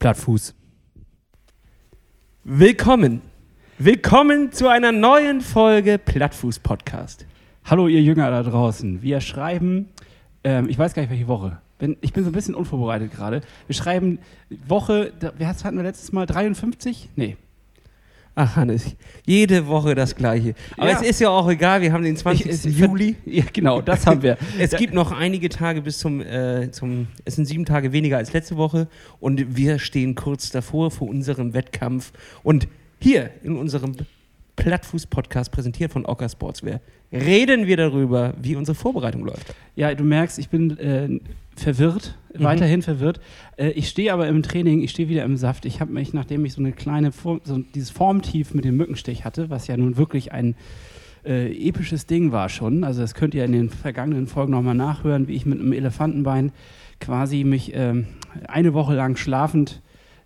Plattfuß. Willkommen. Willkommen zu einer neuen Folge Plattfuß Podcast. Hallo ihr Jünger da draußen. Wir schreiben, ähm, ich weiß gar nicht welche Woche. Bin, ich bin so ein bisschen unvorbereitet gerade. Wir schreiben Woche, wie hatten wir letztes Mal? 53? Nee, Ach, Hannes, jede Woche das Gleiche. Aber ja. es ist ja auch egal, wir haben den 20. Ich, Juli. Ja, genau, das haben wir. es gibt noch einige Tage bis zum, äh, zum, es sind sieben Tage weniger als letzte Woche und wir stehen kurz davor vor unserem Wettkampf. Und hier in unserem Plattfuß-Podcast präsentiert von Ocker Sportswear reden wir darüber, wie unsere Vorbereitung läuft. Ja, du merkst, ich bin äh, verwirrt, mhm. weiterhin verwirrt. Äh, ich stehe aber im Training, ich stehe wieder im Saft. Ich habe mich, nachdem ich so eine kleine, Form, so dieses Formtief mit dem Mückenstich hatte, was ja nun wirklich ein äh, episches Ding war schon, also das könnt ihr in den vergangenen Folgen nochmal nachhören, wie ich mit einem Elefantenbein quasi mich ähm, eine Woche lang schlafend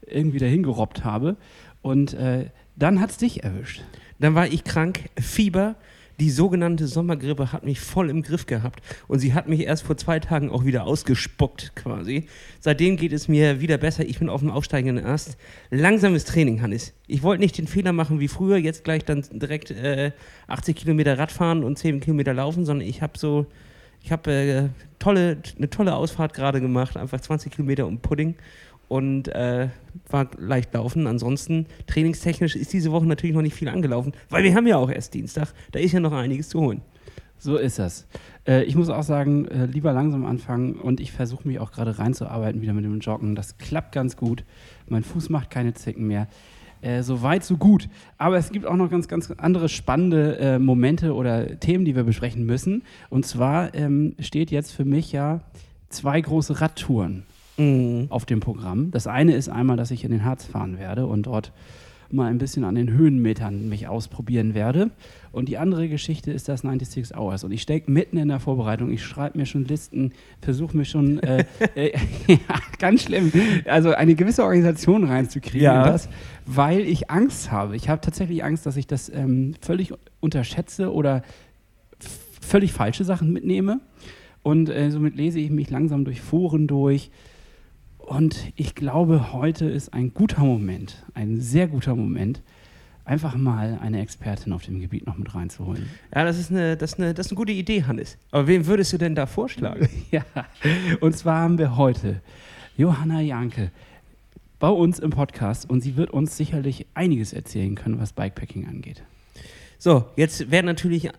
irgendwie dahin gerobbt habe. Und äh, dann hat es dich erwischt. Dann war ich krank, Fieber, die sogenannte Sommergrippe hat mich voll im Griff gehabt und sie hat mich erst vor zwei Tagen auch wieder ausgespuckt quasi. Seitdem geht es mir wieder besser. Ich bin auf dem aufsteigenden Ast. Langsames Training, Hannes. Ich wollte nicht den Fehler machen wie früher, jetzt gleich dann direkt äh, 80 Kilometer Radfahren und 10 Kilometer laufen, sondern ich habe so, ich habe äh, tolle, eine tolle Ausfahrt gerade gemacht, einfach 20 Kilometer um Pudding und äh, war leicht laufen. Ansonsten trainingstechnisch ist diese Woche natürlich noch nicht viel angelaufen, weil wir haben ja auch erst Dienstag. Da ist ja noch einiges zu holen. So ist das. Äh, ich muss auch sagen, äh, lieber langsam anfangen und ich versuche mich auch gerade reinzuarbeiten wieder mit dem Joggen. Das klappt ganz gut. Mein Fuß macht keine Zicken mehr. Äh, so weit, so gut. Aber es gibt auch noch ganz, ganz andere spannende äh, Momente oder Themen, die wir besprechen müssen. Und zwar ähm, steht jetzt für mich ja zwei große Radtouren mhm. auf dem Programm. Das eine ist einmal, dass ich in den Harz fahren werde und dort mal ein bisschen an den Höhenmetern mich ausprobieren werde. Und die andere Geschichte ist das 96 Hours. Und ich stecke mitten in der Vorbereitung. Ich schreibe mir schon Listen, versuche mir schon, äh, äh, ja, ganz schlimm, also eine gewisse Organisation reinzukriegen ja. das, weil ich Angst habe. Ich habe tatsächlich Angst, dass ich das ähm, völlig unterschätze oder völlig falsche Sachen mitnehme. Und äh, somit lese ich mich langsam durch Foren durch und ich glaube, heute ist ein guter Moment, ein sehr guter Moment, einfach mal eine Expertin auf dem Gebiet noch mit reinzuholen. Ja, das ist eine, das ist eine, das ist eine gute Idee, Hannes. Aber wen würdest du denn da vorschlagen? ja, und zwar haben wir heute Johanna Janke bei uns im Podcast und sie wird uns sicherlich einiges erzählen können, was Bikepacking angeht. So, jetzt werden natürlich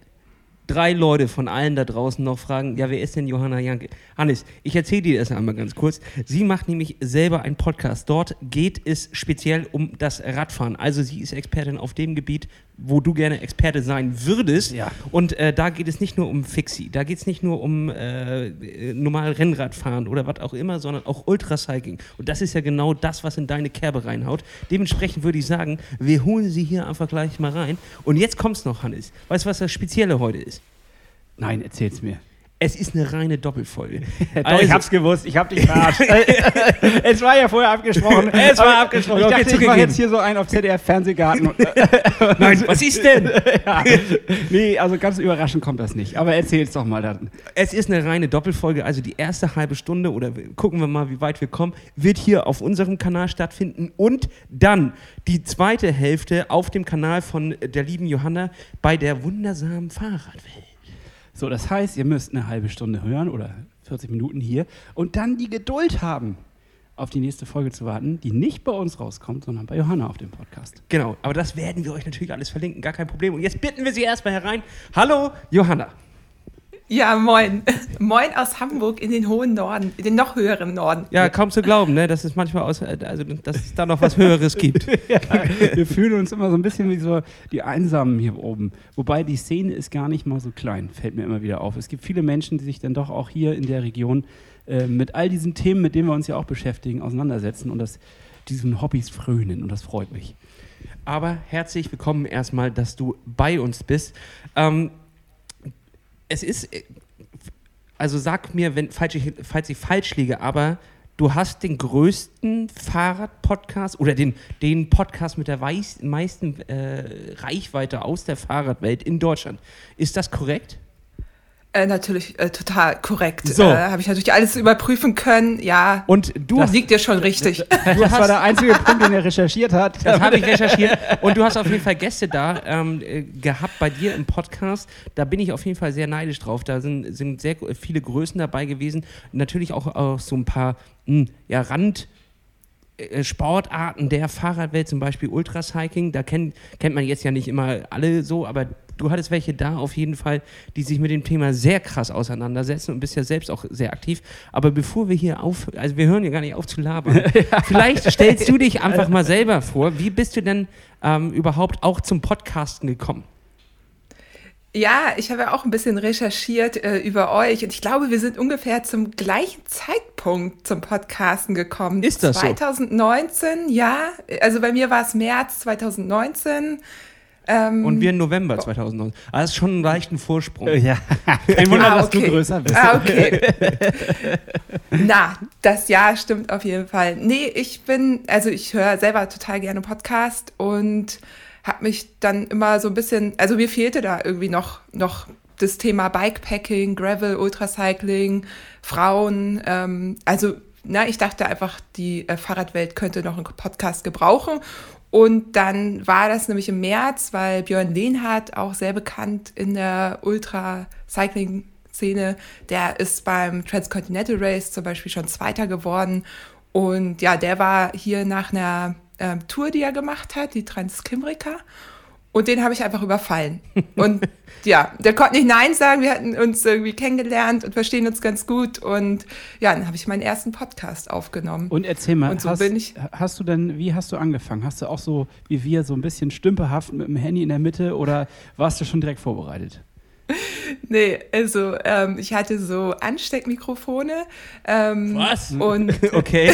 drei Leute von allen da draußen noch fragen, ja, wer ist denn Johanna Janke? Hannes, ich erzähle dir das einmal ganz kurz. Sie macht nämlich selber einen Podcast. Dort geht es speziell um das Radfahren. Also sie ist Expertin auf dem Gebiet, wo du gerne Experte sein würdest. Ja. Und äh, da geht es nicht nur um Fixie, da geht es nicht nur um äh, normal Rennradfahren oder was auch immer, sondern auch Ultracycling. Und das ist ja genau das, was in deine Kerbe reinhaut. Dementsprechend würde ich sagen, wir holen sie hier einfach gleich mal rein. Und jetzt kommt's noch, Hannes. Weißt du, was das Spezielle heute ist? Nein, erzähl's mir. Es ist eine reine Doppelfolge. Doch, also, ich hab's gewusst, ich hab dich verarscht. es war ja vorher abgesprochen. Es war abgesprochen. Ich dachte, ich mach jetzt hier so einen auf ZDF Fernsehgarten. Nein, was ist denn? ja. Nee, also ganz überraschend kommt das nicht. Aber erzähl's doch mal dann. Es ist eine reine Doppelfolge. Also die erste halbe Stunde oder gucken wir mal, wie weit wir kommen, wird hier auf unserem Kanal stattfinden. Und dann die zweite Hälfte auf dem Kanal von der lieben Johanna bei der wundersamen Fahrradwelt. So, das heißt, ihr müsst eine halbe Stunde hören oder 40 Minuten hier und dann die Geduld haben, auf die nächste Folge zu warten, die nicht bei uns rauskommt, sondern bei Johanna auf dem Podcast. Genau, aber das werden wir euch natürlich alles verlinken, gar kein Problem. Und jetzt bitten wir Sie erstmal herein. Hallo, Johanna. Ja, moin. Moin aus Hamburg in den hohen Norden, in den noch höheren Norden. Ja, kaum zu glauben, ne, dass es manchmal aus, also, dass es da noch was Höheres gibt. ja, wir fühlen uns immer so ein bisschen wie so die Einsamen hier oben. Wobei die Szene ist gar nicht mal so klein, fällt mir immer wieder auf. Es gibt viele Menschen, die sich dann doch auch hier in der Region äh, mit all diesen Themen, mit denen wir uns ja auch beschäftigen, auseinandersetzen und das, diesen Hobbys frönen und das freut mich. Aber herzlich willkommen erstmal, dass du bei uns bist. Ähm, es ist, äh, also sag mir, wenn, falls, ich, falls ich falsch liege, aber du hast den größten Fahrradpodcast oder den, den Podcast mit der meisten äh, Reichweite aus der Fahrradwelt in Deutschland. Ist das korrekt? Äh, natürlich äh, total korrekt. So. Äh, Habe ich natürlich alles überprüfen können. Ja, Und du das liegt dir schon richtig. Das war der einzige Punkt, den er recherchiert hat. Das habe ich recherchiert. Und du hast auf jeden Fall Gäste da ähm, äh, gehabt bei dir im Podcast. Da bin ich auf jeden Fall sehr neidisch drauf. Da sind, sind sehr viele Größen dabei gewesen. Natürlich auch, auch so ein paar mh, ja, Rand. äh, Sportarten der Fahrradwelt, zum Beispiel Ultracycling, da kennt, kennt man jetzt ja nicht immer alle so, aber du hattest welche da auf jeden Fall, die sich mit dem Thema sehr krass auseinandersetzen und bist ja selbst auch sehr aktiv. Aber bevor wir hier auf, also wir hören ja gar nicht auf zu labern, vielleicht stellst du dich einfach mal selber vor, wie bist du denn ähm, überhaupt auch zum Podcasten gekommen? Ja, ich habe ja auch ein bisschen recherchiert äh, über euch und ich glaube, wir sind ungefähr zum gleichen Zeitpunkt zum Podcasten gekommen. Ist das so? 2019, ja. Also bei mir war es März 2019. Ähm, Und wir im November 2009. Ah, das ist schon einen leichten Vorsprung. Ja, kein Wunder, Ah, dass du okay. größer bist. Ah, okay. Na, das Jahr stimmt auf jeden Fall. Nee, ich bin, also ich höre selber total gerne Podcast und habe mich dann immer so ein bisschen, also mir fehlte da irgendwie noch, noch das Thema Bikepacking, Gravel, Ultracycling, Frauen. Ähm, also, na, ich dachte einfach, die äh, Fahrradwelt könnte noch einen Podcast gebrauchen. Und dann war das nämlich im März, weil Björn Lehnhardt, auch sehr bekannt in der Ultra-Cycling-Szene, der ist beim Transcontinental Race zum Beispiel schon Zweiter geworden. Und ja, der war hier nach einer ähm, Tour, die er gemacht hat, die Transkimbrika. Und den habe ich einfach überfallen. Und ja, der konnte nicht Nein sagen. Wir hatten uns irgendwie kennengelernt und verstehen uns ganz gut. Und ja, dann habe ich meinen ersten Podcast aufgenommen. Und erzähl mal, Und so hast, bin ich- hast du denn, wie hast du angefangen? Hast du auch so wie wir so ein bisschen stümperhaft mit dem Handy in der Mitte oder warst du schon direkt vorbereitet? Nee, also ähm, ich hatte so Ansteckmikrofone. Ähm, Was? Und Okay,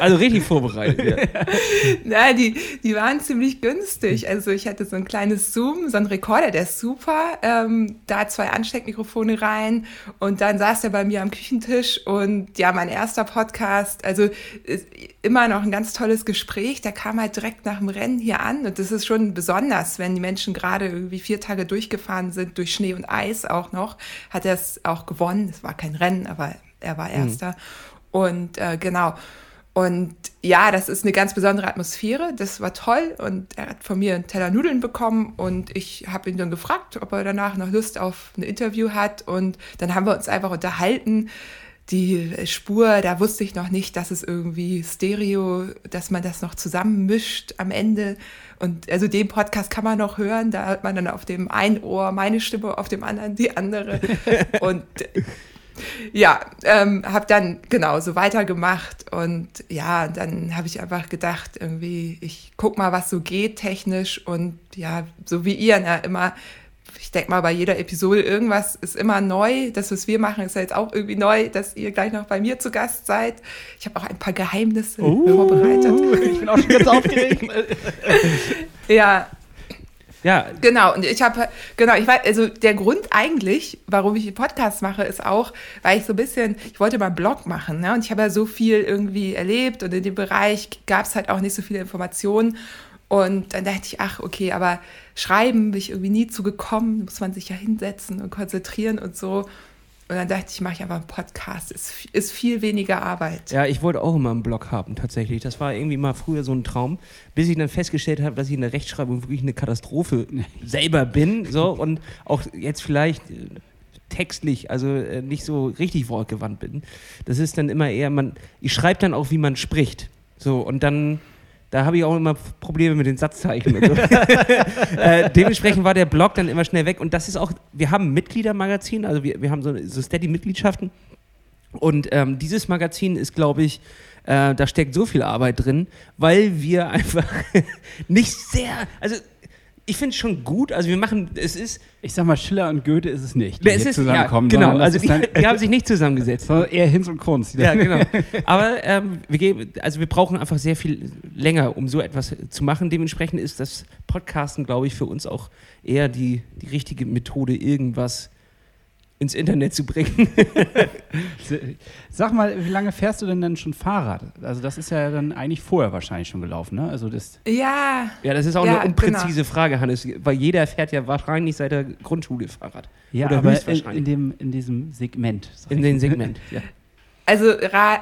also richtig vorbereitet. Ja. na, die, die waren ziemlich günstig. Also ich hatte so ein kleines Zoom, so ein Rekorder, der ist super. Ähm, da zwei Ansteckmikrofone rein und dann saß er bei mir am Küchentisch und ja, mein erster Podcast, also ist immer noch ein ganz tolles Gespräch. Der kam halt direkt nach dem Rennen hier an und das ist schon besonders, wenn die Menschen gerade irgendwie vier Tage durchgefahren sind, durch Schnee und Eis auch noch, hat er es auch gewonnen. Es war kein Rennen, aber er war Erster. Und äh, genau. Und ja, das ist eine ganz besondere Atmosphäre. Das war toll. Und er hat von mir einen Teller Nudeln bekommen. Und ich habe ihn dann gefragt, ob er danach noch Lust auf ein Interview hat. Und dann haben wir uns einfach unterhalten. Die Spur, da wusste ich noch nicht, dass es irgendwie Stereo, dass man das noch zusammenmischt am Ende. Und also den Podcast kann man noch hören. Da hört man dann auf dem einen Ohr meine Stimme, auf dem anderen die andere. Und ja, ähm, habe dann genau so weitergemacht und ja, dann habe ich einfach gedacht, irgendwie, ich guck mal, was so geht technisch und ja, so wie ihr, na, immer, ich denke mal, bei jeder Episode irgendwas ist immer neu. Das, was wir machen, ist ja jetzt auch irgendwie neu, dass ihr gleich noch bei mir zu Gast seid. Ich habe auch ein paar Geheimnisse vorbereitet. Ich bin auch schon ganz aufgeregt. Ja, ja, Genau, und ich habe, genau, ich weiß, also der Grund eigentlich, warum ich Podcast mache, ist auch, weil ich so ein bisschen, ich wollte mal einen Blog machen, ne? Und ich habe ja so viel irgendwie erlebt und in dem Bereich gab es halt auch nicht so viele Informationen. Und dann dachte ich, ach, okay, aber schreiben bin ich irgendwie nie zugekommen, muss man sich ja hinsetzen und konzentrieren und so. Und dann dachte ich, mache ich einfach einen Podcast, ist, ist viel weniger Arbeit. Ja, ich wollte auch immer einen Blog haben, tatsächlich. Das war irgendwie mal früher so ein Traum, bis ich dann festgestellt habe, dass ich in der Rechtschreibung wirklich eine Katastrophe selber bin. So, und auch jetzt vielleicht äh, textlich, also äh, nicht so richtig wortgewandt bin. Das ist dann immer eher, man, ich schreibe dann auch, wie man spricht. So, und dann. Da habe ich auch immer Probleme mit den Satzzeichen. So. äh, dementsprechend war der Blog dann immer schnell weg. Und das ist auch, wir haben ein Mitgliedermagazin, also wir, wir haben so, so Steady-Mitgliedschaften. Und ähm, dieses Magazin ist, glaube ich, äh, da steckt so viel Arbeit drin, weil wir einfach nicht sehr, also ich finde es schon gut, also wir machen, es ist, Ich sag mal, Schiller und Goethe ist es nicht, die es ist zusammenkommen. ja, genau, also die, dann, die haben sich nicht zusammengesetzt. sondern eher Hinz und Kunst. Ja, genau. Aber ähm, wir geben, also wir brauchen einfach sehr viel länger, um so etwas zu machen. Dementsprechend ist das Podcasten, glaube ich, für uns auch eher die, die richtige Methode, irgendwas ins Internet zu bringen. Sag mal, wie lange fährst du denn dann schon Fahrrad? Also das ist ja dann eigentlich vorher wahrscheinlich schon gelaufen, ne? Also das Ja, ja, das ist auch Ja, eine unpräzise Frage, Hannes, weil jeder fährt ja wahrscheinlich seit der Grundschule Fahrrad. ja, Oder aber in, in, dem, in diesem Segment. In dem Segment. Ja. also,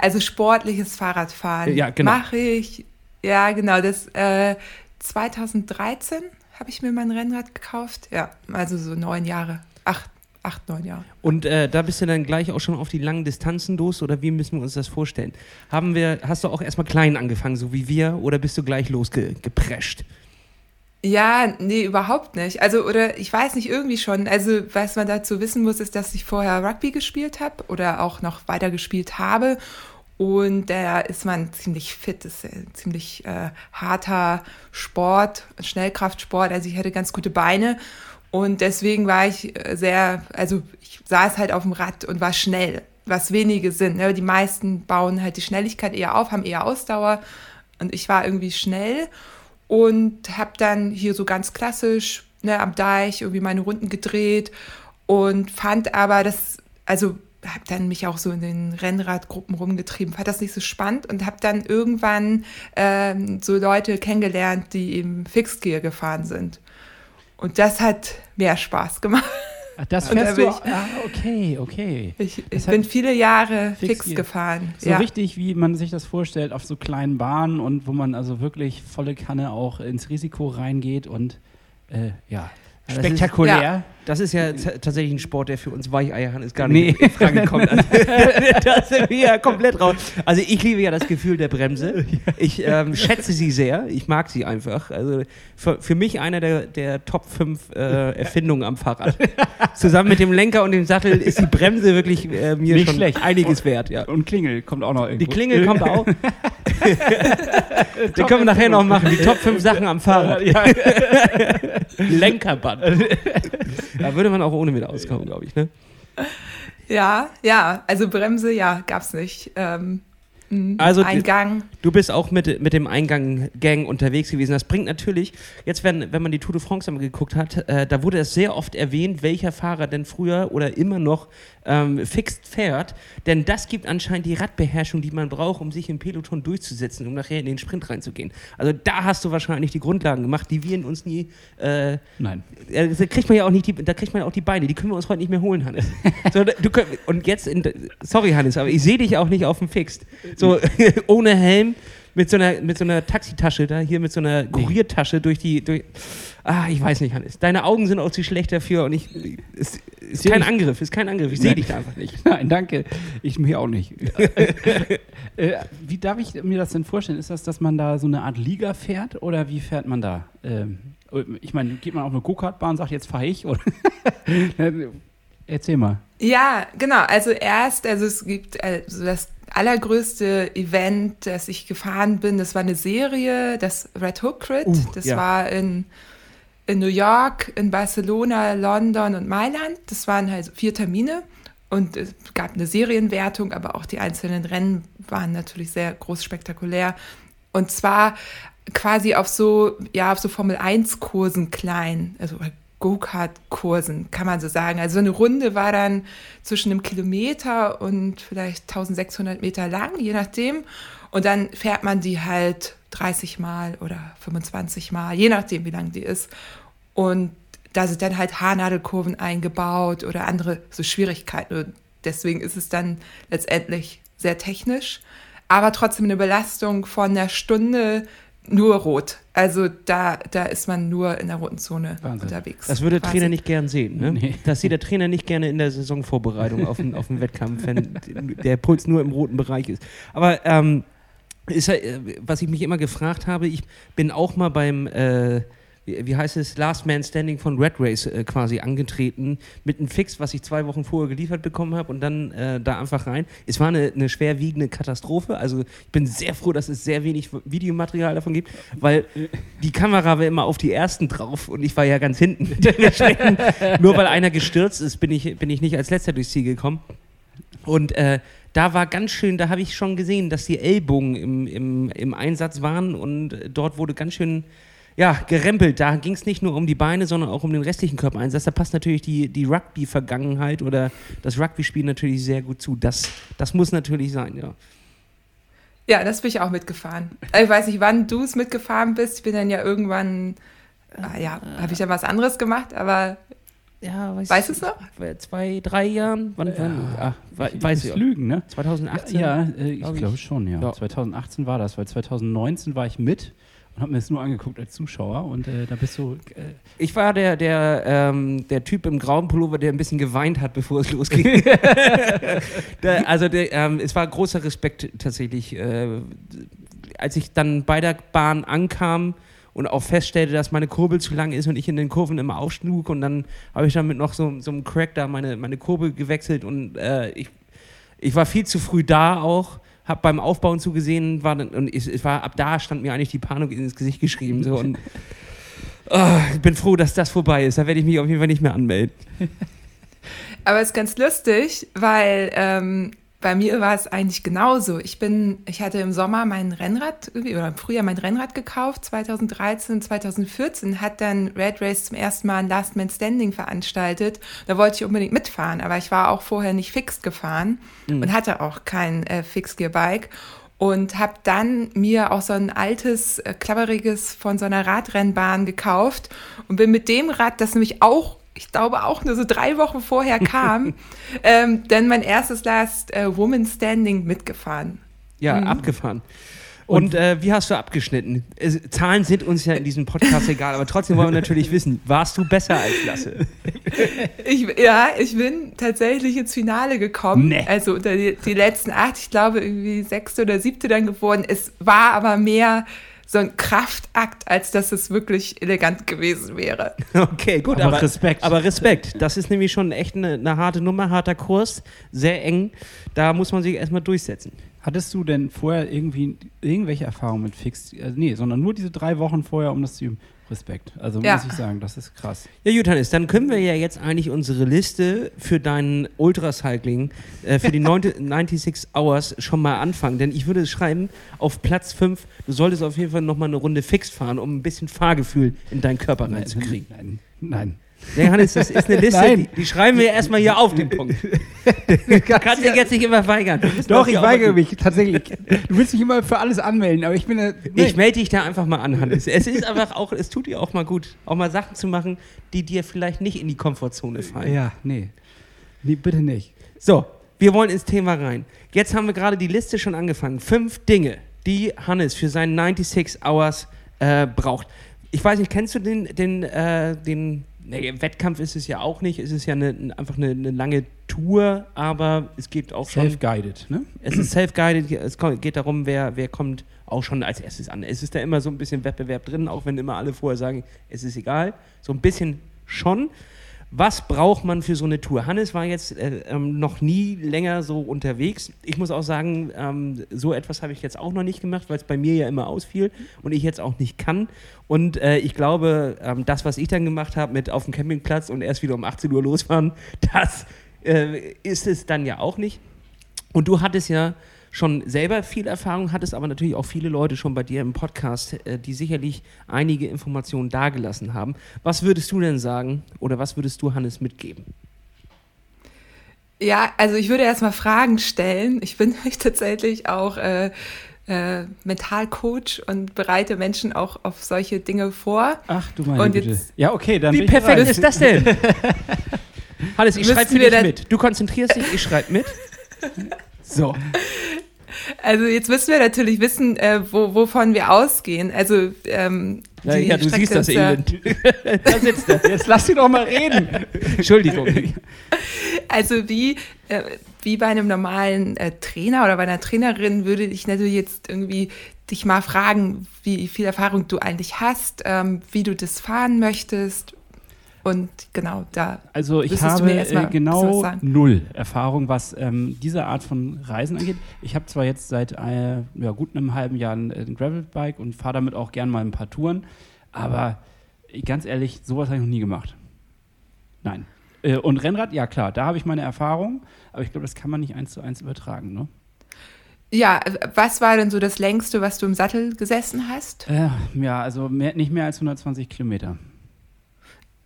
also sportliches Fahrradfahren Ja, genau. mache ich. Ja, genau. Das äh, 2013 habe ich mir mein Rennrad gekauft. Ja, also so neun Jahre. Acht, acht neun Jahre. Und äh, da bist du dann gleich auch schon auf die langen Distanzen los oder wie müssen wir uns das vorstellen? Haben wir, hast du auch erstmal klein angefangen, so wie wir, oder bist du gleich losgeprescht? Ja, nee, überhaupt nicht. Also, oder ich weiß nicht, irgendwie schon. Also, was man dazu wissen muss, ist, dass ich vorher Rugby gespielt habe oder auch noch weiter gespielt habe. Und da ist man ziemlich fit, das ist ein ziemlich äh, harter Sport, Schnellkraftsport. Also ich hatte ganz gute Beine und deswegen war ich äh, sehr, also ich saß halt auf dem Rad und war schnell, was wenige sind. Ne? Die meisten bauen halt die Schnelligkeit eher auf, haben eher Ausdauer und ich war irgendwie schnell und habe dann hier so ganz klassisch ne, am Deich irgendwie meine Runden gedreht und fand aber das, also habe dann mich auch so in den Rennradgruppen rumgetrieben, fand das nicht so spannend und habe dann irgendwann ähm, so Leute kennengelernt, die im Fixed Gear gefahren sind. Und das hat mehr Spaß gemacht. Ach, das da fährst bin du. ich- Ah, okay, okay. Ich, ich bin viele Jahre fix Gear. gefahren. So ja. richtig, wie man sich das vorstellt, auf so kleinen Bahnen und wo man also wirklich volle Kanne auch ins Risiko reingeht und äh, ja, das ist- spektakulär. Das ist ja tatsächlich ein Sport, der für uns Weicheier Hannes gar Nee. nicht in Frage kommt. Also, da sind wir ja komplett raus. Also ich liebe ja das Gefühl der Bremse. Ich ähm, schätze sie sehr. Ich mag sie einfach. Also für, für mich einer der, der Top 5 äh, Erfindungen am Fahrrad. Zusammen mit dem Lenker und dem Sattel ist die Bremse wirklich äh, mir Nicht schon schlecht. einiges wert. Ja. Und Klingel kommt auch noch Die irgendwo. Klingel kommt auch. Den können wir nachher noch machen. Die Top 5 Sachen am Fahrrad. Ja, Lenkerband. Da würde man auch ohne mit auskommen, glaube ich. Ne? ja, ja, also Bremse, ja, gab's nicht. Ähm, mh, Also- Eingang. Du bist auch mit, mit dem Eingang-Gang unterwegs gewesen. Das bringt natürlich, jetzt wenn, wenn man die Tour de France einmal geguckt hat, äh, da wurde es sehr oft erwähnt, welcher Fahrer denn früher oder immer noch ähm, fixed fährt. Denn das gibt anscheinend die Radbeherrschung, die man braucht, um sich im Peloton durchzusetzen, um nachher in den Sprint reinzugehen. Also da hast du wahrscheinlich die Grundlagen gemacht, die wir in uns nie. Äh, Nein. ja, da kriegt man ja auch nicht die, da kriegt man ja auch die Beine, die können wir uns heute nicht mehr holen, Hannes. So, du, könnt- und jetzt, in, sorry Hannes, aber ich sehe dich auch nicht auf dem Fixed. So ohne Helm, mit so einer, mit so einer Taxitasche da, hier mit so einer Kuriertasche durch die, durch, ah, ich weiß nicht, Hannes. Deine Augen sind auch zu schlecht dafür und ich, es ist kein ich- Angriff, ist kein Angriff, ich sehe dich da einfach nicht. Nein, danke. Ich mich auch nicht. äh, wie darf ich mir das denn vorstellen? Ist das, dass man da so eine Art Liga fährt oder wie fährt man da? Ähm, ich meine, geht man auf eine Go-Kart-Bahn und sagt, jetzt fahre ich? Oder? Erzähl mal. Ja, genau. Also erst, also es gibt also das allergrößte Event, das ich gefahren bin, das war eine Serie, das Red Hook Crit. Uh, das ja. war in, in New York, in Barcelona, London und Mailand. Das waren halt vier Termine. Und es gab eine Serienwertung, aber auch die einzelnen Rennen waren natürlich sehr groß spektakulär. Und zwar quasi auf so, ja, auf so Formel 1 Kursen klein, also Go-Kart-Kursen, kann man so sagen. Also so eine Runde war dann zwischen einem Kilometer und vielleicht 1600 Meter lang, je nachdem. Und dann fährt man die halt 30 Mal oder 25 Mal, je nachdem, wie lang die ist. Und da sind dann halt Haarnadelkurven eingebaut oder andere so Schwierigkeiten. Und deswegen ist es dann letztendlich sehr technisch, aber trotzdem eine Belastung von einer Stunde nur rot. Also da, da ist man nur in der roten Zone Wahnsinn. unterwegs. Das würde der. Trainer nicht gern sehen, ne? Nee. Das sieht der Trainer nicht gerne in der Saisonvorbereitung auf den, auf den Wettkampf, wenn der Puls nur im roten Bereich ist. Aber ähm, ist, ja, äh, was ich mich immer gefragt habe, ich bin auch mal beim, äh, wie heißt es, Last Man Standing von Red Race äh, quasi angetreten mit einem Fix, was ich zwei Wochen vorher geliefert bekommen habe und dann äh, da einfach rein. Es war eine, eine schwerwiegende Katastrophe. Also ich bin sehr froh, dass es sehr wenig Videomaterial davon gibt, weil die Kamera war immer auf die ersten drauf und ich war ja ganz hinten. Nur weil einer gestürzt ist, bin ich, bin ich nicht als letzter durchs Ziel gekommen. Und äh, da war ganz schön, da habe ich schon gesehen, dass die Ellbogen im, im, im Einsatz waren und dort wurde ganz schön, ja, gerempelt. Da ging es nicht nur um die Beine, sondern auch um den restlichen Körpereinsatz. Da passt natürlich die, die Rugby-Vergangenheit oder das Rugby-Spiel natürlich sehr gut zu. Das, das muss natürlich sein, ja. Ja, das bin ich auch mitgefahren. Ich weiß nicht, wann du es mitgefahren bist. Ich bin dann ja irgendwann, äh, ja, habe ich ja was anderes gemacht, aber ja, weiß weißt du es noch? Zwei, drei Jahren? Wann, wann? Ach, weiß ich. Lügen, ne? 2018? Ja, äh, ich glaube schon, ja. ja. 2018 war das, weil 2019 war ich mit und habe mir das nur angeguckt als Zuschauer und äh, da bist du. Äh ich war der, der, ähm, der Typ im grauen Pullover, der ein bisschen geweint hat, bevor es losging. der, also der, ähm, es war großer Respekt tatsächlich. Äh, als ich dann bei der Bahn ankam und auch feststellte, dass meine Kurbel zu lang ist und ich in den Kurven immer aufschlug und dann habe ich damit noch so, so einem Crack da meine, meine Kurbel gewechselt und äh, ich, ich war viel zu früh da auch habe beim Aufbauen zugesehen, war, und es war, ab da stand mir eigentlich die Panik ins Gesicht geschrieben. So, und oh, ich bin froh, dass das vorbei ist. Da werde ich mich auf jeden Fall nicht mehr anmelden. Aber es ist ganz lustig, weil ähm, bei mir war es eigentlich genauso. Ich bin, ich hatte im Sommer mein Rennrad, oder im Frühjahr mein Rennrad gekauft, 2013, 2014, hat dann Red Race zum ersten Mal ein Last Man Standing veranstaltet. Da wollte ich unbedingt mitfahren, aber ich war auch vorher nicht fix gefahren mhm. und hatte auch kein äh, Fixgear-Bike und habe dann mir auch so ein altes, äh, klapperiges von so einer Radrennbahn gekauft und bin mit dem Rad, das nämlich auch ich glaube auch nur so drei Wochen vorher kam, ähm, dann mein erstes Last äh, Woman Standing mitgefahren. Ja, mhm. abgefahren. Und, und äh, wie hast du abgeschnitten? Es, Zahlen sind uns ja in diesem Podcast egal, aber trotzdem wollen wir natürlich wissen, warst du besser als Lasse? Ich, ja, ich bin tatsächlich ins Finale gekommen. Nee. Also unter die, die letzten acht, ich glaube irgendwie sechste oder siebte dann geworden. Es war aber mehr so ein Kraftakt, als dass es wirklich elegant gewesen wäre. Okay, gut, aber, aber Respekt. Aber Respekt. Das ist nämlich schon echt eine, eine harte Nummer, harter Kurs, sehr eng. Da muss man sich erstmal durchsetzen. Hattest du denn vorher irgendwie irgendwelche Erfahrungen mit Fix? Also nee, sondern nur diese drei Wochen vorher, um das zu üben. Respekt. Also ja. muss ich sagen, das ist krass. Ja, gut, Hannes, dann können wir ja jetzt eigentlich unsere Liste für deinen Ultracycling, äh, für die 96 Hours schon mal anfangen. Denn ich würde schreiben, auf Platz 5, du solltest auf jeden Fall nochmal eine Runde fix fahren, um ein bisschen Fahrgefühl in deinen Körper reinzukriegen. Nein, nein. Ja, Hannes, das ist eine Liste, die, die, schreiben wir erstmal hier auf den Punkt. Du kannst dich jetzt nicht immer weigern. Doch, ich weigere mich, tatsächlich. Du willst mich immer für alles anmelden, aber ich bin da, nee. Ich melde dich da einfach mal an, Hannes. Es ist einfach auch, es tut dir auch mal gut, auch mal Sachen zu machen, die dir vielleicht nicht in die Komfortzone fallen. Ja, nee. Nee, bitte nicht. So, wir wollen ins Thema rein. Jetzt haben wir gerade die Liste schon angefangen. Fünf Dinge, die Hannes für seinen 96 Hours äh, braucht. Ich weiß nicht, kennst du den, den, äh, den nee, Wettkampf ist es ja auch nicht. Es ist ja eine, einfach eine, eine, lange Tour, aber es gibt auch schon. Self-guided, ne? Es ist self-guided. Es geht darum, wer, wer kommt auch schon als erstes an. Es ist da immer so ein bisschen Wettbewerb drin, auch wenn immer alle vorher sagen, es ist egal. So ein bisschen schon. Was braucht man für so eine Tour? Hannes war jetzt äh, ähm, noch nie länger so unterwegs. Ich muss auch sagen, ähm, so etwas habe ich jetzt auch noch nicht gemacht, weil es bei mir ja immer ausfiel und ich jetzt auch nicht kann. Und äh, ich glaube, ähm, das, was ich dann gemacht habe mit auf dem Campingplatz und erst wieder um 18 Uhr losfahren, das äh, ist es dann ja auch nicht. Und du hattest ja schon selber viel Erfahrung hattest, aber natürlich auch viele Leute schon bei dir im Podcast, äh, die sicherlich einige Informationen dargelassen haben. Was würdest du denn sagen oder was würdest du Hannes mitgeben? Ja, also ich würde erstmal Fragen stellen. Ich bin tatsächlich auch äh, äh, Mentalcoach und bereite Menschen auch auf solche Dinge vor. Ach du meine und Güte. Ja, okay, dann Wie perfekt bereit. ist das denn? Hannes, ich schreibe für dich mit. Du konzentrierst dich, ich schreibe mit. So. Also jetzt müssen wir natürlich wissen, äh, wo, wovon wir ausgehen. Also ähm, ja, ja, du siehst das eben. da sitzt er. Jetzt lass sie doch mal reden. Entschuldigung. Also wie, äh, wie bei einem normalen äh, Trainer oder bei einer Trainerin würde ich natürlich jetzt irgendwie dich mal fragen, wie viel Erfahrung du eigentlich hast, ähm, wie du das fahren möchtest, und genau, da. Also ich habe äh, genau null Erfahrung, was ähm, diese Art von Reisen angeht. Ich habe zwar jetzt seit äh, ja, gut einem halben Jahr ein, ein Gravelbike und fahre damit auch gern mal ein paar Touren, aber ganz ehrlich, sowas habe ich noch nie gemacht. Nein. Äh, und Rennrad, ja klar, da habe ich meine Erfahrung, aber ich glaube, das kann man nicht eins zu eins übertragen, ne? Ja, was war denn so das längste, was du im Sattel gesessen hast? Äh, ja, also mehr, nicht mehr als 120 Kilometer.